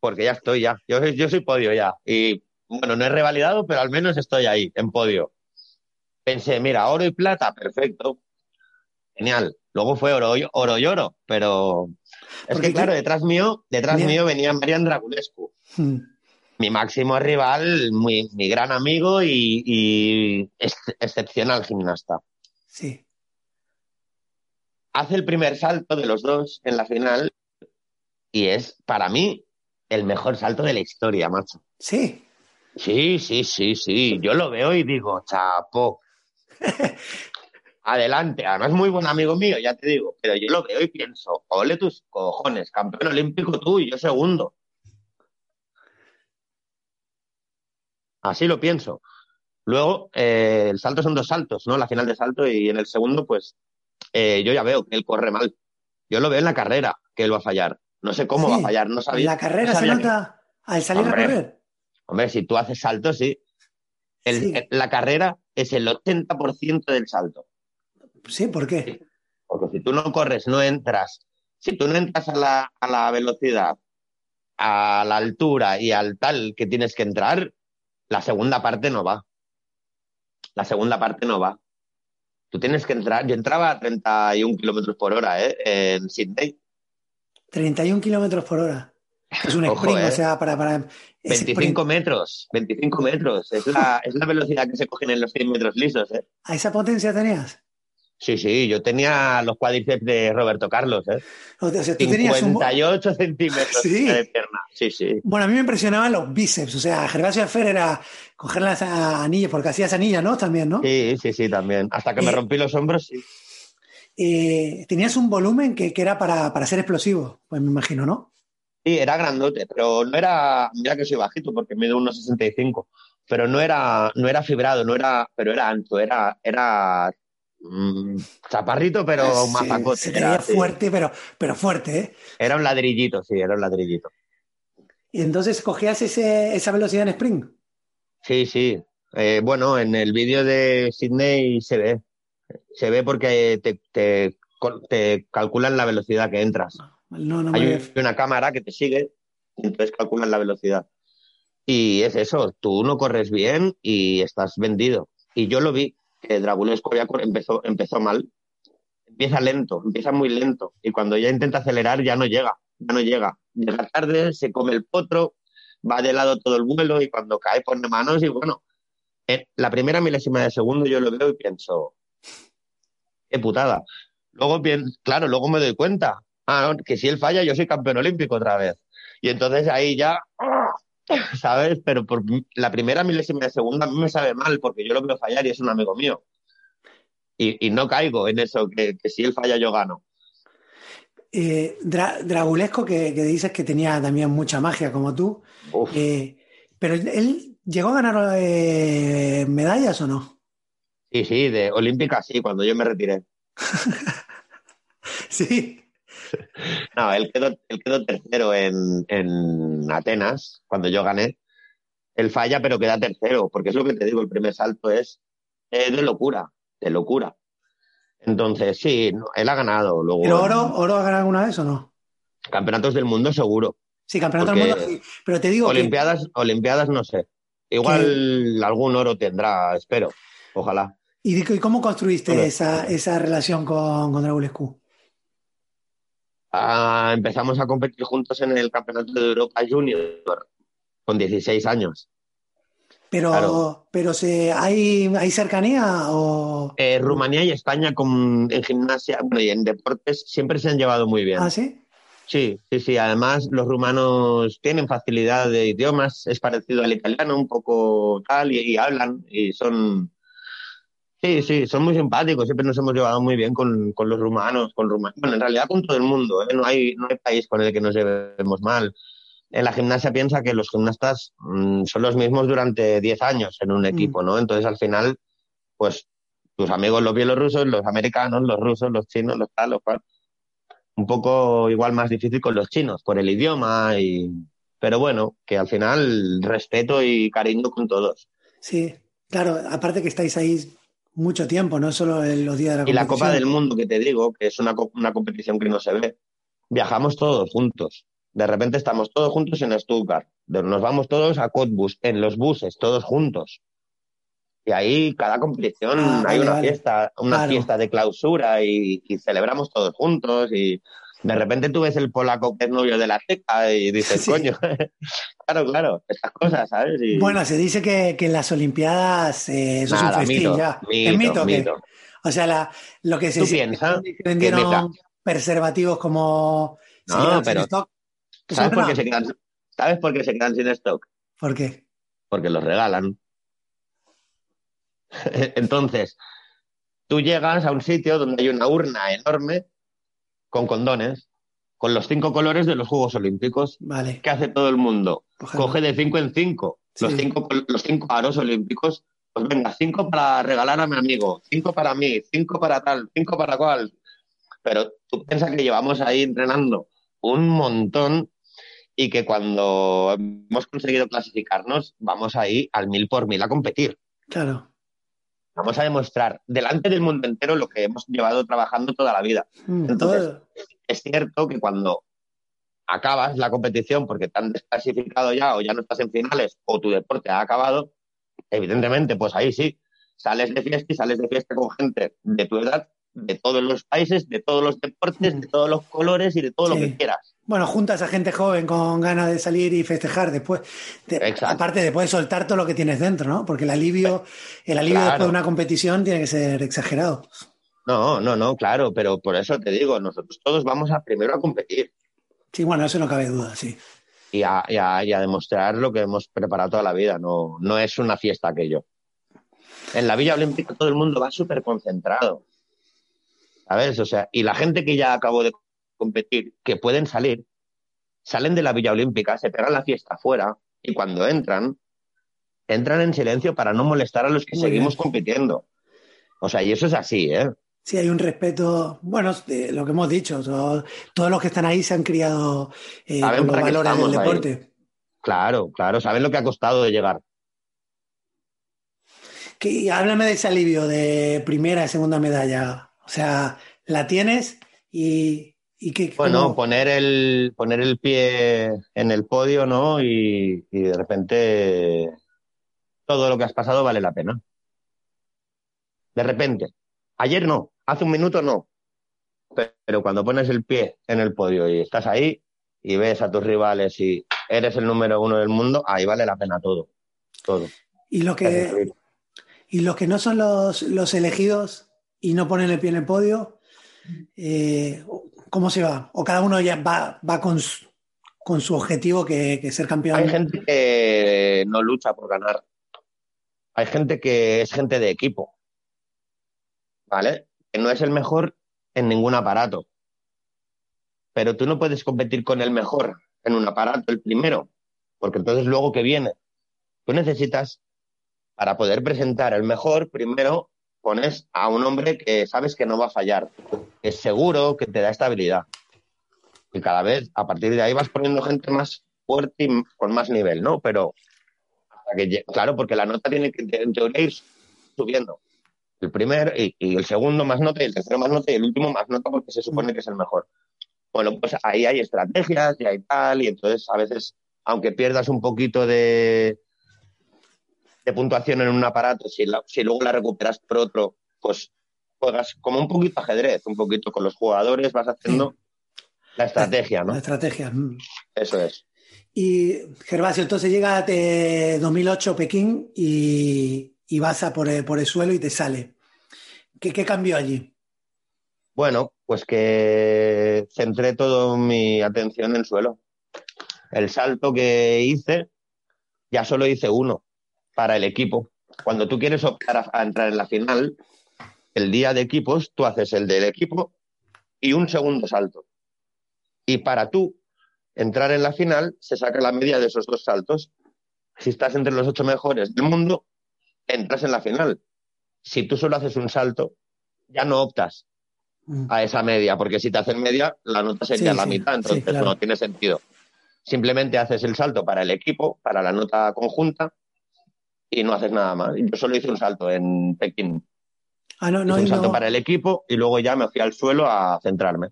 Speaker 1: Porque ya estoy ya. Yo, yo soy podio ya. Y bueno, no he revalidado, pero al menos estoy ahí, en podio. Pensé, mira, oro y plata, perfecto. Genial. Luego fue oro, oro y oro, pero es que claro, detrás mío, detrás mío venía Marian Dragulescu. Hmm mi máximo rival, mi, mi gran amigo y, excepcional gimnasta.
Speaker 2: Sí.
Speaker 1: Hace el primer salto de los dos en la final y es, para mí, el mejor salto de la historia, macho.
Speaker 2: Sí.
Speaker 1: Sí, sí, sí, sí. Yo lo veo y digo, chapo. Adelante. Además, muy buen amigo mío, ya te digo. Pero yo lo veo y pienso, ole tus cojones, campeón olímpico tú y yo segundo. Así lo pienso. Luego, eh, el salto son dos saltos, ¿no? La final de salto y en el segundo, pues eh, yo ya veo que él corre mal. Yo lo veo en la carrera que él va a fallar. No sé cómo va a fallar, no sabía.
Speaker 2: ¿En la carrera se nota al salir a correr?
Speaker 1: Hombre, si tú haces salto, sí. La carrera es el 80% del salto.
Speaker 2: Sí, ¿por qué?
Speaker 1: Porque si tú no corres, no entras. Si tú no entras a la, a la velocidad, a la altura y al tal que tienes que entrar, la segunda parte no va. La segunda parte no va. Tú tienes que entrar. Yo entraba a 31 kilómetros por hora, ¿eh? En Sydney.
Speaker 2: 31 kilómetros por hora. Es un sprint, o ¿eh? sea, para. para
Speaker 1: 25 metros, 25 metros. Es la, es la velocidad que se cogen en los 100 metros lisos, ¿eh?
Speaker 2: ¿A esa potencia tenías?
Speaker 1: Sí, sí, yo tenía los cuádriceps de Roberto Carlos, ¿eh?
Speaker 2: O sea, tú 58
Speaker 1: un... centímetros de pierna. Sí, sí.
Speaker 2: Bueno, a mí me impresionaban los bíceps. O sea, Gervasio Fer era coger las anillas, porque hacías anillas, ¿no? También, ¿no?
Speaker 1: Sí, sí, sí, también. Hasta que me eh, rompí los hombros, sí.
Speaker 2: Eh, tenías un volumen que, que era para, para, ser explosivo, pues me imagino, ¿no?
Speaker 1: Sí, era grandote, pero no era. Mira que soy bajito, porque mido unos 65. Pero no era, no era fibrado, no era, pero era ancho, era, era Mm, chaparrito, pero más
Speaker 2: Se fuerte, pero, pero fuerte, ¿eh?
Speaker 1: Era un ladrillito, sí, era un ladrillito.
Speaker 2: ¿Y entonces cogías ese, esa velocidad en sprint?
Speaker 1: Sí, sí. Eh, bueno, en el vídeo de Sydney se ve. Se ve porque te, te, te calculan la velocidad que entras.
Speaker 2: No, no
Speaker 1: Hay
Speaker 2: me...
Speaker 1: una cámara que te sigue y entonces calculan la velocidad. Y es eso, tú no corres bien y estás vendido. Y yo lo vi, que Dragulesco ya empezó, empezó mal. Empieza lento, empieza muy lento. Y cuando ya intenta acelerar ya no llega, ya no llega. Llega tarde, se come el potro, va de lado todo el vuelo y cuando cae pone manos y bueno, en la primera milésima de segundo yo lo veo y pienso, qué putada. Luego, pien- claro, luego me doy cuenta, ah, que si él falla yo soy campeón olímpico otra vez. Y entonces ahí ya, ¿sabes? Pero por la primera milésima de segundo a mí me sabe mal porque yo lo veo fallar y es un amigo mío. Y, y no caigo en eso, que, que si él falla yo gano.
Speaker 2: Eh, Dra- Dragulesco, que, que dices que tenía también mucha magia como tú, eh, pero él llegó a ganar eh, medallas o no?
Speaker 1: Sí, sí, de olímpica sí, cuando yo me retiré.
Speaker 2: Sí.
Speaker 1: No, él quedó, él quedó tercero en, en Atenas, cuando yo gané. Él falla, pero queda tercero, porque es lo que te digo, el primer salto es de locura, de locura. Entonces, sí, no, él ha ganado. Luego,
Speaker 2: ¿Pero oro, oro ha ganado alguna vez o no?
Speaker 1: Campeonatos del mundo seguro.
Speaker 2: Sí, campeonato del mundo, sí. Pero te digo que
Speaker 1: Olimpiadas, Olimpiadas no sé. Igual algún oro tendrá, espero. Ojalá.
Speaker 2: ¿Y, cómo construiste esa, esa relación con, con Dragulescu?
Speaker 1: Ah, empezamos a competir juntos en el Campeonato de Europa Junior con 16 años.
Speaker 2: Pero,
Speaker 1: Claro.
Speaker 2: pero se, ¿hay, ¿hay cercanía o...?
Speaker 1: Eh, Rumanía y España con, en gimnasia y en deportes siempre se han llevado muy bien.
Speaker 2: ¿Ah, sí?
Speaker 1: Sí, sí, sí. Además, los rumanos tienen facilidad de idiomas, es parecido al italiano, un poco tal, y, y hablan, y son. Sí, sí, son muy simpáticos. Siempre nos hemos llevado muy bien con, con los rumanos, con Ruma- Bueno, en realidad con todo el mundo, ¿eh? No hay, no hay país con el que nos llevemos mal. En la gimnasia piensa que los gimnastas mm, son los mismos durante 10 años en un equipo, ¿no? Entonces, al final, pues tus amigos los bielorrusos, los americanos, los rusos, los chinos, los tal, los cual un poco igual más difícil con los chinos por el idioma y pero bueno que al final respeto y cariño con todos
Speaker 2: Sí, claro, aparte que estáis ahí mucho tiempo, no solo en los días de la
Speaker 1: y la
Speaker 2: competición.
Speaker 1: Copa del Mundo que te digo que es una, co- una competición que no se ve viajamos todos juntos de repente estamos todos juntos en Stuttgart nos vamos todos a Cottbus en los buses todos juntos y ahí cada competición
Speaker 2: Ah,
Speaker 1: hay
Speaker 2: vale,
Speaker 1: una
Speaker 2: vale.
Speaker 1: fiesta una
Speaker 2: Claro.
Speaker 1: fiesta de clausura y, y celebramos todos juntos y de repente tú ves el polaco que es novio de la teca y dices,
Speaker 2: Sí.
Speaker 1: coño, claro, claro, estas cosas, ¿sabes? Y-
Speaker 2: Bueno, se dice que, que en las Olimpiadas eh, eso
Speaker 1: Nada,
Speaker 2: es un festín
Speaker 1: mito,
Speaker 2: ya.
Speaker 1: mito,
Speaker 2: es mito, que-. O sea, la- lo que se
Speaker 1: Tú piensas
Speaker 2: que vendieron preservativos como
Speaker 1: No, pero-
Speaker 2: stock. ¿Eso
Speaker 1: ¿sabes
Speaker 2: es
Speaker 1: por, qué se quedan, ¿sabes por qué se quedan sin stock?
Speaker 2: ¿Por qué?
Speaker 1: Porque los regalan. Entonces, tú llegas a un sitio donde hay una urna enorme con condones, con los cinco colores de los Juegos Olímpicos.
Speaker 2: Vale.
Speaker 1: ¿Qué hace todo el mundo?
Speaker 2: Ojalá.
Speaker 1: Coge de cinco en cinco. Los,
Speaker 2: Sí.
Speaker 1: cinco, los cinco aros olímpicos. Pues venga, cinco para regalar a mi amigo, cinco para mí, cinco para tal, cinco para cual. Pero tú piensas que llevamos ahí entrenando un montón y que cuando hemos conseguido clasificarnos, vamos ahí al mil por mil a competir.
Speaker 2: Claro.
Speaker 1: Vamos a demostrar delante del mundo entero lo que hemos llevado trabajando toda la vida.
Speaker 2: Mm,
Speaker 1: Entonces, es cierto que cuando acabas la competición porque te han desclasificado ya o ya no estás en finales o tu deporte ha acabado, evidentemente, pues ahí sí, sales de fiesta y sales de fiesta con gente de tu edad, de todos los países, de todos los deportes, de todos los colores y de todo
Speaker 2: Sí.
Speaker 1: lo que quieras.
Speaker 2: Bueno, juntas a gente joven con ganas de salir y festejar después. Aparte, después de soltar todo lo que tienes dentro, ¿no? Porque el alivio, el alivio
Speaker 1: Claro.
Speaker 2: después de una competición tiene que ser exagerado.
Speaker 1: No, no, no, claro, pero por eso te digo, nosotros todos vamos a primero a competir
Speaker 2: Sí, bueno, eso no cabe duda, sí.
Speaker 1: y a, y a- y a demostrar lo que hemos preparado toda la vida, no, no es una fiesta aquello. En la Villa Olímpica todo el mundo va súper concentrado, ¿sabes? O sea, y la gente que ya acabó de competir, que pueden salir, salen de la Villa Olímpica, se pegan la fiesta afuera y cuando entran, entran en silencio para no molestar a los que
Speaker 2: Muy
Speaker 1: seguimos
Speaker 2: bien.
Speaker 1: compitiendo. O sea, y eso es así, ¿eh?
Speaker 2: Sí, hay un respeto, bueno, de lo que hemos dicho, todo- todos los que están ahí se han criado eh, con los valores del
Speaker 1: ahí.
Speaker 2: deporte.
Speaker 1: Claro, claro, saben lo que ha costado de llegar.
Speaker 2: Que, háblame de ese alivio de primera y segunda medalla. O sea, la tienes y, y que...
Speaker 1: Bueno, poner, el, poner el pie en el podio, ¿no? Y, y de repente todo lo que has pasado vale la pena. De repente. Ayer no, hace un minuto no. Pero cuando pones el pie en el podio y estás ahí y ves a tus rivales y eres el número uno del mundo, ahí vale la pena todo. Todo.
Speaker 2: Y lo que, y los que no son los, los elegidos y no ponen el pie en el podio, eh, ¿cómo se va? ¿O cada uno ya va, con, su, objetivo que, que ser campeón?
Speaker 1: Hay gente que no lucha por ganar. Hay gente que es gente de equipo. ¿Vale? Que no es el mejor en ningún aparato. Pero tú no puedes competir con el mejor en un aparato, el primero, porque entonces luego que viene. Tú necesitas para poder presentar el mejor, primero pones a un hombre que sabes que no va a fallar, es seguro, que te da estabilidad. Y cada vez, a partir de ahí, vas poniendo gente más fuerte y con más nivel, ¿no? Pero, claro, porque la nota tiene que en teoría ir subiendo. El primer y, y, el segundo más nota, y el tercero más nota, y el último más nota, porque se supone que es el mejor. Bueno, pues ahí hay estrategias y hay tal, y entonces a veces, aunque pierdas un poquito de, de puntuación en un aparato, si, la, si luego la recuperas por otro, pues juegas como un poquito ajedrez, un poquito con los jugadores, vas haciendo sí. la estrategia, ¿no?
Speaker 2: La estrategia. mm.
Speaker 1: Eso es.
Speaker 2: Y Gervasio, entonces llega de 2008 Pekín y, y vas a por el, por el, suelo y te sale. ¿Qué, ¿Qué, cambió allí?
Speaker 1: Bueno, pues que centré toda mi atención en el suelo. El salto que hice, ya solo hice uno para el equipo. Cuando tú quieres optar a, a, entrar en la final, el día de equipos, tú haces el del equipo y un segundo salto. Y para tú entrar en la final, se saca la media de esos dos saltos. Si estás entre los ocho mejores del mundo, entras en la final. Si tú solo haces un salto, ya no optas a esa media, porque si te hacen media, la nota sería
Speaker 2: Sí,
Speaker 1: la
Speaker 2: sí,
Speaker 1: mitad, entonces
Speaker 2: sí, claro.
Speaker 1: no tiene sentido. Simplemente haces el salto para el equipo, para la nota conjunta, y no haces nada más. Yo solo hice un salto en Pekín.
Speaker 2: Ah, no, no,
Speaker 1: hice un salto
Speaker 2: no.
Speaker 1: para el equipo y luego ya me fui al suelo a centrarme.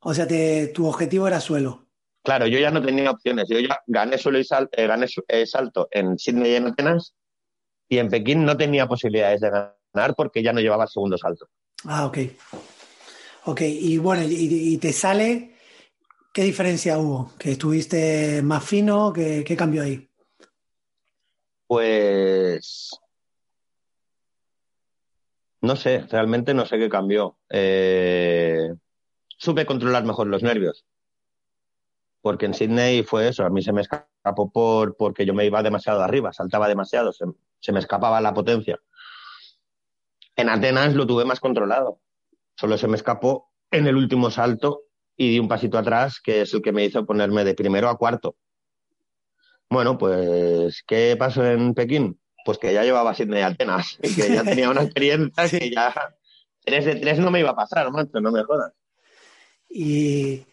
Speaker 2: O sea, te, tu objetivo era suelo.
Speaker 1: Claro, yo ya no tenía opciones. Yo ya gané suelo y sal, eh, gané eh, salto en Sydney y en Atenas y en Pekín no tenía posibilidades de ganar porque ya no llevaba el segundo salto.
Speaker 2: Ah, ok. Ok, y bueno, y, y te sale, ¿qué diferencia hubo? ¿Que estuviste más fino? ¿Qué, qué cambió ahí?
Speaker 1: Pues no sé, realmente no sé qué cambió. Eh, supe controlar mejor los nervios. Porque en Sydney fue eso, a mí se me escapó por, porque yo me iba demasiado arriba, saltaba demasiado, se, se me escapaba la potencia. En Atenas lo tuve más controlado. Solo se me escapó en el último salto y di un pasito atrás, que es el que me hizo ponerme de primero a cuarto. Bueno, pues, ¿qué pasó en Pekín? Pues que ya llevaba Sydney y Atenas, y que ya tenía una experiencia
Speaker 2: Sí.
Speaker 1: que ya tres de tres no me iba a pasar, macho, no me jodas.
Speaker 2: Y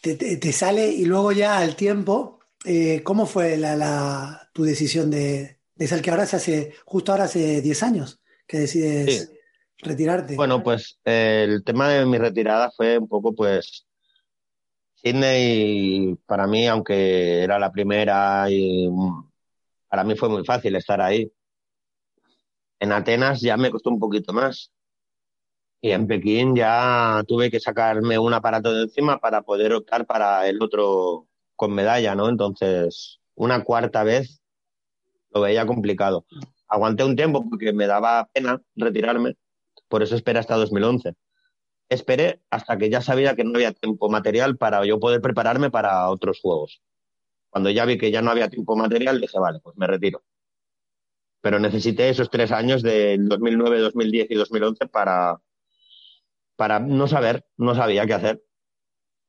Speaker 2: te, te- te sale y luego ya al tiempo, eh, ¿cómo fue la, la- tu decisión de, de salir? Que ahora se hace, justo ahora hace 10 años que decides
Speaker 1: Sí.
Speaker 2: retirarte.
Speaker 1: Bueno, pues eh, el tema de mi retirada fue un poco, pues, Sydney para mí, aunque era la primera y para mí fue muy fácil estar ahí. En Atenas ya me costó un poquito más. Y en Pekín ya tuve que sacarme un aparato de encima para poder optar para el otro con medalla, ¿no? Entonces, una cuarta vez lo veía complicado. Aguanté un tiempo porque me daba pena retirarme, por eso esperé hasta 2011. Esperé hasta que ya sabía que no había tiempo material para yo poder prepararme para otros juegos. Cuando ya vi que ya no había tiempo material, dije, vale, pues me retiro. Pero necesité esos tres años del 2009, 2010 y 2011 para, para no saber, no sabía qué hacer.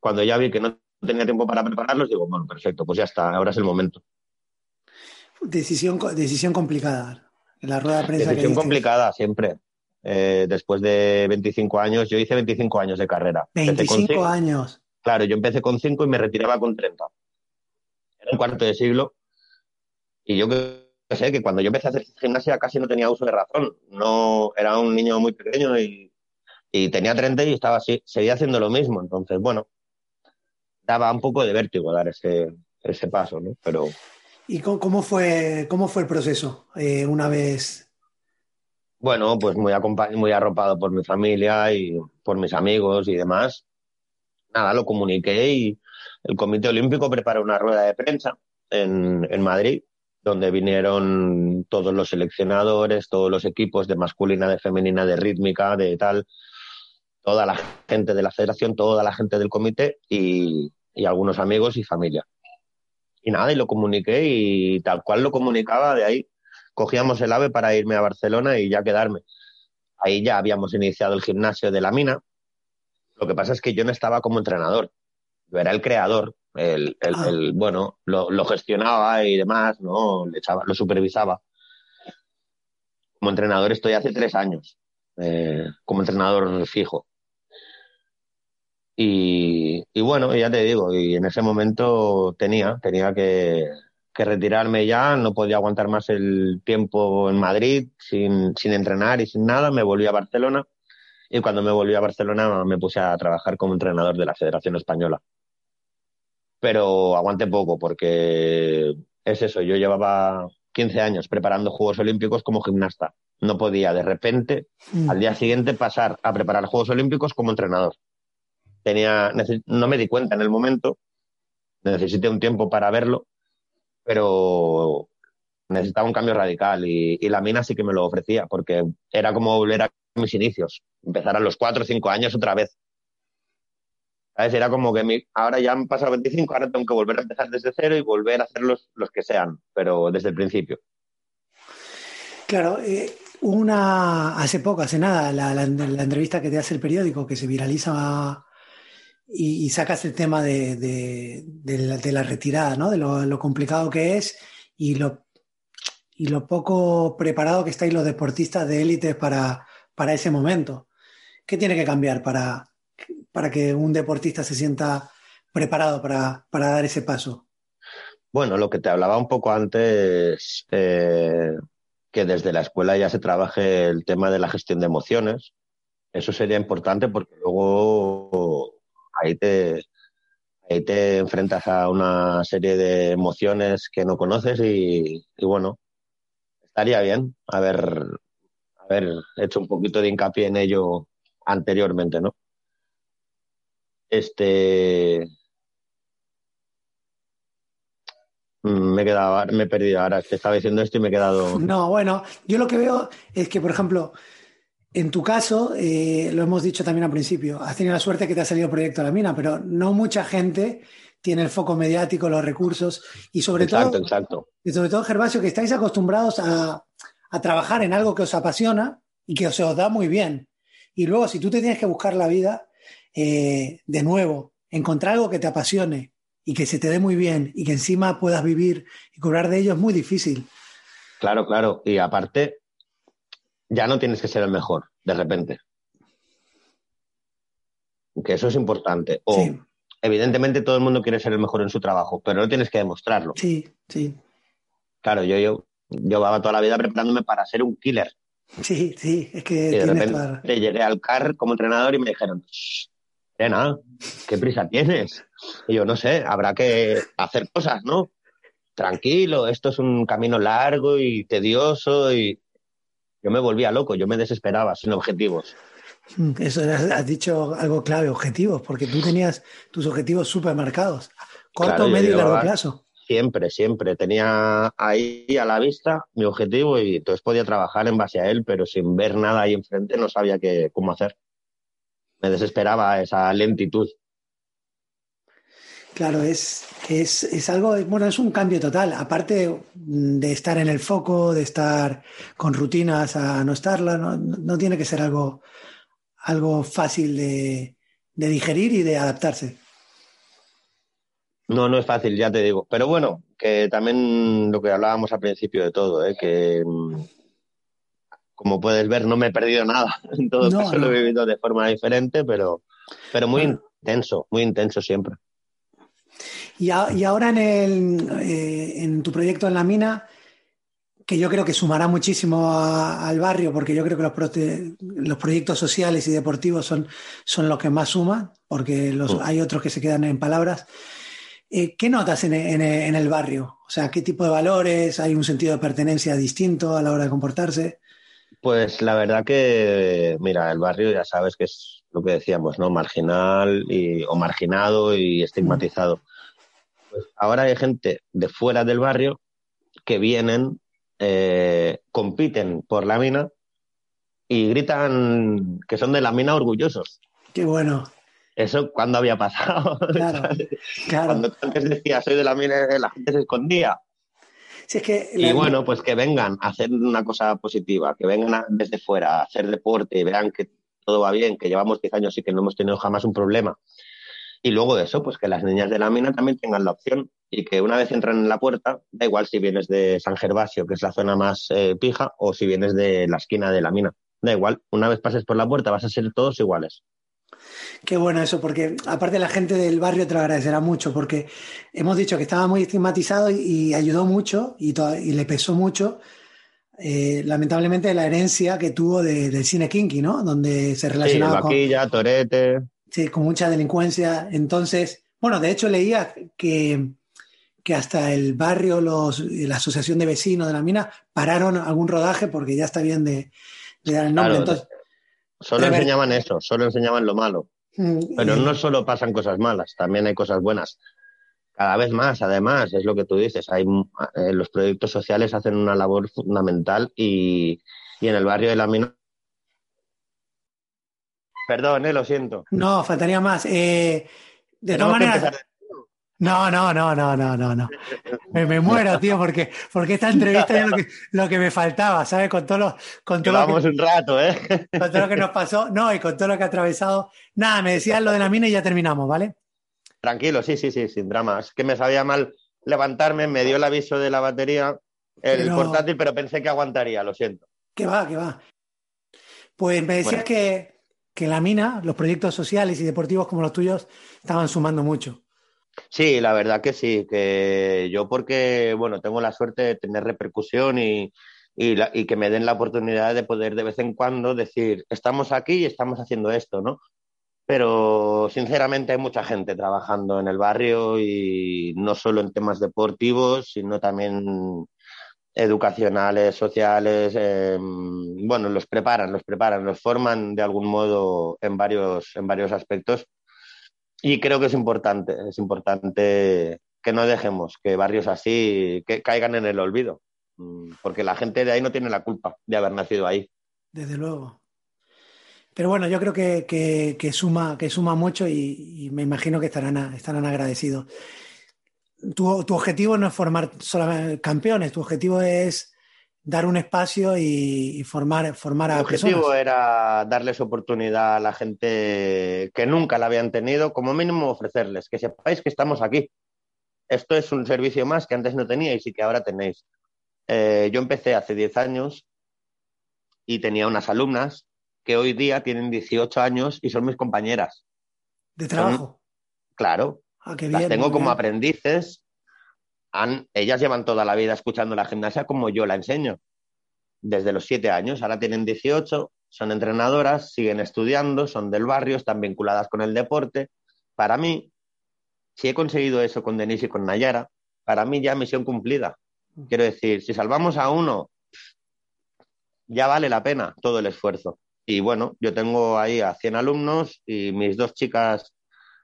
Speaker 1: Cuando ya vi que no tenía tiempo para prepararlos, digo, bueno, perfecto, pues ya está, ahora es el momento.
Speaker 2: Decisión, decisión complicada. La rueda de prensa
Speaker 1: Decisión complicada siempre. Eh, después de 25 años, yo hice 25 años de carrera. Empecé con
Speaker 2: 25
Speaker 1: cinco-
Speaker 2: años.
Speaker 1: Claro, yo empecé con 5 y me retiraba con 30. Un cuarto de siglo Y yo que sé que cuando yo empecé a hacer gimnasia casi no tenía uso de razón. No, era un niño muy pequeño y, y tenía 30 y estaba así, seguía haciendo lo mismo. Entonces, bueno, daba un poco de vértigo dar ese, ese paso, ¿no? Pero...
Speaker 2: ¿Y cómo, fue, cómo fue el proceso eh, una vez?
Speaker 1: Bueno, pues muy, muy arropado por mi familia y por mis amigos y demás. Nada, lo comuniqué y el Comité Olímpico preparó una rueda de prensa en, Madrid, donde vinieron todos los seleccionadores, todos los equipos de masculina, de femenina, de rítmica, de tal, toda la gente de la federación, toda la gente del comité y, y algunos amigos y familia. Y nada, y lo comuniqué y tal cual lo comunicaba, de ahí cogíamos el AVE para irme a Barcelona y ya quedarme. Ahí ya habíamos iniciado el gimnasio de la mina. Lo que pasa es que yo no estaba como entrenador. Yo era el creador, el, el, ah. bueno, lo, lo, gestionaba y demás, ¿no? Le echaba, lo supervisaba. Como entrenador estoy hace tres años, eh, como entrenador fijo. Y, bueno, ya te digo, y en ese momento tenía, tenía que, retirarme ya, no podía aguantar más el tiempo en Madrid sin, sin entrenar y sin nada, me volví a Barcelona y cuando me volví a Barcelona me puse a trabajar como entrenador de la Federación Española. Pero aguanté poco porque es eso, yo llevaba 15 años preparando Juegos Olímpicos como gimnasta. No podía de repente, mm. al día siguiente, pasar a preparar Juegos Olímpicos como entrenador tenía, no me di cuenta en el momento, necesité un tiempo para verlo, pero necesitaba un cambio radical y, la mina sí que me lo ofrecía, porque era como volver a mis inicios, empezar a los cuatro o cinco años otra vez. ¿Sabes? Era como que ahora ya han pasado 25, ahora tengo que volver a empezar desde cero y volver a hacer los, los que sean, pero desde el principio.
Speaker 2: Claro, eh, una hace poco, hace nada, la, la, entrevista que te hace el periódico que se viraliza y, sacas el tema de, de, la, retirada, ¿no? De lo, complicado que es y lo, y lo poco preparado que estáis los deportistas de élite para, para ese momento. ¿Qué tiene que cambiar para, para que un deportista se sienta preparado para, para, dar ese paso?
Speaker 1: Bueno, lo que te hablaba un poco antes, eh, que desde la escuela ya se trabaje el tema de la gestión de emociones. Eso sería importante porque luego ahí te, ahí te enfrentas a una serie de emociones que no conoces y, bueno, estaría bien haber, haber hecho un poquito de hincapié en ello anteriormente, ¿no? Este. Me he quedado, me he perdido ahora, te estaba diciendo esto y me he quedado.
Speaker 2: No, bueno, yo lo que veo es que, por ejemplo, en tu caso, eh, lo hemos dicho también al principio, has tenido la suerte que te ha salido proyecto a la mina, pero no mucha gente tiene el foco mediático, los recursos y sobre todo, exacto. y sobre todo, Gervasio, que estáis acostumbrados a, trabajar en algo que os apasiona y que os, da muy bien. Y luego, si tú te tienes que buscar la vida, eh, de nuevo, encontrar algo que te apasione y que se te dé muy bien y que encima puedas vivir y cobrar de ello es muy difícil.
Speaker 1: Claro, claro. Y aparte, ya no tienes que ser el mejor, de repente. Que eso es importante. O, evidentemente, todo el mundo quiere ser el mejor en su trabajo, pero no tienes que demostrarlo.
Speaker 2: Sí, sí.
Speaker 1: Claro, yo, yo llevaba toda la vida preparándome para ser un killer.
Speaker 2: Sí, sí, es que.
Speaker 1: de repente llegué al CAR como entrenador y me dijeron, nada, ¿qué prisa tienes? Y yo, no sé, habrá que hacer cosas, ¿no? Tranquilo, esto es un camino largo y tedioso y yo me volvía loco, yo me desesperaba sin objetivos.
Speaker 2: Mm, eso has dicho algo clave, objetivos, porque tú tenías tus objetivos súper marcados, corto, medio y largo plazo.
Speaker 1: Siempre, siempre. Tenía ahí a la vista mi objetivo y entonces podía trabajar en base a él, pero sin ver nada ahí enfrente no sabía qué, cómo hacer. Me desesperaba esa lentitud.
Speaker 2: Claro, es, es, algo, bueno, es un cambio total. Aparte de estar en el foco, de estar con rutinas a no estarla, no, tiene que ser algo, algo fácil de, digerir y de adaptarse.
Speaker 1: No, no es fácil, ya te digo. Pero bueno, que también lo que hablábamos al principio de todo, ¿eh? que mm, como puedes ver, no me he perdido nada. En todo caso, lo he vivido de forma diferente, pero, pero muy intenso, muy intenso siempre.
Speaker 2: Y, ahora en, el, eh, en tu proyecto en la mina, que yo creo que sumará muchísimo al barrio, porque yo creo que los, los proyectos sociales y deportivos son, son los que más suman, porque los, mm. hay otros que se quedan en palabras. Eh, ¿Qué notas en, en, el barrio? O sea, ¿qué tipo de valores? ¿Hay un sentido de pertenencia distinto a la hora de comportarse?
Speaker 1: Pues la verdad que, mira, el barrio ya sabes que es lo que decíamos, ¿no? Marginal y, o marginado y estigmatizado. Pues ahora hay gente de fuera del barrio que vienen, eh, compiten por la mina y gritan que son de la mina orgullosos.
Speaker 2: Qué bueno.
Speaker 1: Eso cuando había pasado. Claro, claro. Cuando antes decía soy de la mina, la gente se escondía.
Speaker 2: Que
Speaker 1: y bueno, pues que vengan a hacer una cosa positiva, que vengan desde fuera a hacer deporte y vean que todo va bien, que llevamos 10 años y que no hemos tenido jamás un problema. Y luego de eso, pues que las niñas de la mina también tengan la opción y que una vez entran en la puerta, da igual si vienes de San Gervasio, que es la zona más eh, pija, o si vienes de la esquina de la mina. Da igual, una vez pases por la puerta vas a ser todos iguales.
Speaker 2: Qué bueno eso, porque aparte la gente del barrio te lo agradecerá mucho, porque hemos dicho que estaba muy estigmatizado y, ayudó mucho y, le pesó mucho, eh, lamentablemente, la herencia que tuvo del cine kinky, ¿no? Donde se relacionaba
Speaker 1: sí, con... torete...
Speaker 2: Sí, con mucha delincuencia. Entonces, bueno, de hecho leía que, que hasta el barrio, los, la asociación de vecinos de la mina, pararon algún rodaje porque ya está bien de, dar el nombre. Entonces,
Speaker 1: Solo enseñaban eso, solo enseñaban lo malo. Mm, Pero no solo pasan cosas malas, también hay cosas buenas. Cada vez más, además, es lo que tú dices, hay, eh, los proyectos sociales hacen una labor fundamental y, en el barrio de la mina. Perdón, eh, lo siento.
Speaker 2: No, faltaría más. Eh, de todas maneras, no, no, no, no, no, no, no. Me, muero, tío, porque, porque esta entrevista es lo que, lo que me faltaba, ¿sabes? Con todo lo, con todo
Speaker 1: lo que, un rato, ¿eh?
Speaker 2: Con todo lo que nos pasó, no, y con todo lo que ha atravesado. Nada, me decías lo de la mina y ya terminamos, ¿vale?
Speaker 1: Tranquilo, sí, sí, sí, sin dramas. Que me sabía mal levantarme, me dio el aviso de la batería, el portátil, pero pensé que aguantaría, lo siento.
Speaker 2: Que va, que va. Pues me decías que, que la mina, los proyectos sociales y deportivos como los tuyos, estaban sumando mucho.
Speaker 1: Sí, la verdad que sí, que yo porque, bueno, tengo la suerte de tener repercusión y, y, que me den la oportunidad de poder de vez en cuando decir, estamos aquí y estamos haciendo esto, ¿no? Pero sinceramente hay mucha gente trabajando en el barrio y no solo en temas deportivos, sino también educacionales, sociales, em, bueno, los preparan, los preparan, los forman de algún modo en varios, en varios aspectos y creo que es importante, es importante que no dejemos que barrios así que caigan en el olvido, mm, porque la gente de ahí no tiene la culpa de haber nacido ahí.
Speaker 2: Desde luego. Pero bueno, yo creo que, suma, que suma mucho y, me imagino que estarán, estarán agradecidos. Tu, objetivo no es formar solamente campeones, tu objetivo es dar un espacio y, formar, formar a
Speaker 1: El objetivo era darles oportunidad a la gente que nunca la habían tenido, como mínimo ofrecerles, que sepáis que estamos aquí. Esto es un servicio más que antes no teníais y que ahora tenéis. Eh, yo empecé hace 10 años y tenía unas alumnas que hoy día tienen 18 años y son mis compañeras.
Speaker 2: ¿De trabajo?
Speaker 1: claro.
Speaker 2: Ah, qué
Speaker 1: bien, las tengo como aprendices ellas llevan toda la vida escuchando la gimnasia como yo la enseño, desde los siete años, ahora tienen 18, son entrenadoras, siguen estudiando, son del barrio, están vinculadas con el deporte. Para mí, si he conseguido eso con Denise y con Nayara, para mí ya misión cumplida. Quiero decir, si salvamos a uno, ya vale la pena todo el esfuerzo. Y bueno, yo tengo ahí a 100 alumnos y mis dos chicas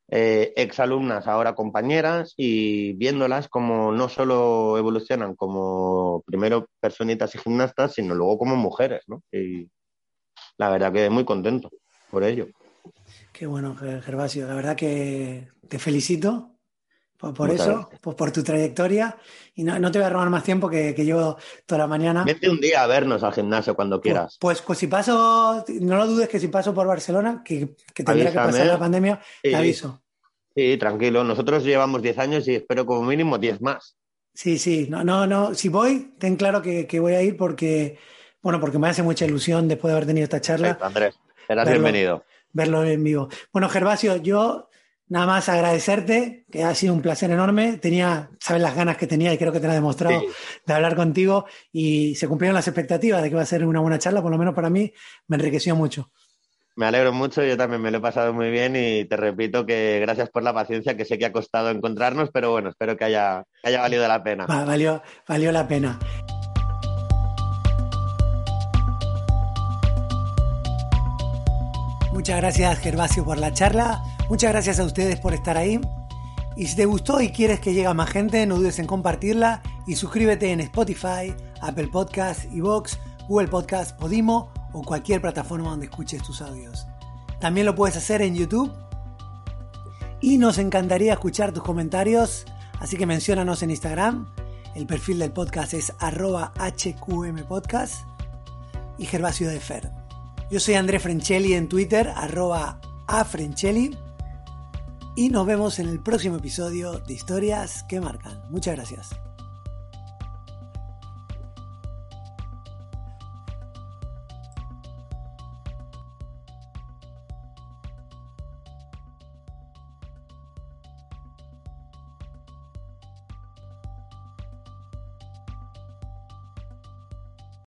Speaker 1: eh, exalumnas, ahora compañeras, y viéndolas como no solo evolucionan como primero personitas y gimnastas, sino luego como mujeres, ¿no? Y la verdad que muy contento por ello.
Speaker 2: Qué bueno, Gervasio. La verdad que te felicito por, eso, por, tu trayectoria. Y no, te voy a robar más tiempo que, llevo toda la mañana.
Speaker 1: Vete un día a vernos al gimnasio cuando pues, quieras.
Speaker 2: Pues, pues, si paso, no lo dudes que si paso por Barcelona, que, que tendría que pasar la pandemia, te aviso.
Speaker 1: Sí, tranquilo. Nosotros llevamos 10 años y espero como mínimo 10 más.
Speaker 2: Sí, sí. No, no, no. Si voy, ten claro que, voy a ir porque, bueno, porque me hace mucha ilusión después de haber tenido esta charla.
Speaker 1: Andrés, serás bienvenido.
Speaker 2: Verlo en vivo. Bueno, Gervasio, yo Nada más agradecerte, que ha sido un placer enorme. Tenía, sabes las ganas que tenía y creo que te lo he demostrado de hablar contigo y se cumplieron las expectativas de que iba a ser una buena charla, por lo menos para mí me enriqueció mucho.
Speaker 1: Me alegro mucho, yo también me lo he pasado muy bien y te repito que gracias por la paciencia, que sé que ha costado encontrarnos, pero bueno, espero que haya, haya valido la pena.
Speaker 2: valió, valió la pena. Muchas gracias Gervasio por la charla, muchas gracias a ustedes por estar ahí. Y si te gustó y quieres que llegue más gente, no dudes en compartirla y suscríbete en Spotify, Apple Podcasts, Evox, Google Podcasts, Podimo o cualquier plataforma donde escuches tus audios. También lo puedes hacer en YouTube. Y nos encantaría escuchar tus comentarios, así que menciónanos en Instagram. El perfil del podcast es arroba hqmpodcast y Gervasio de Fer. Yo soy André Frenchelli en Twitter, arroba afrenchelli. Y nos vemos en el próximo episodio de Historias que Marcan. Muchas gracias.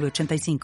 Speaker 3: 85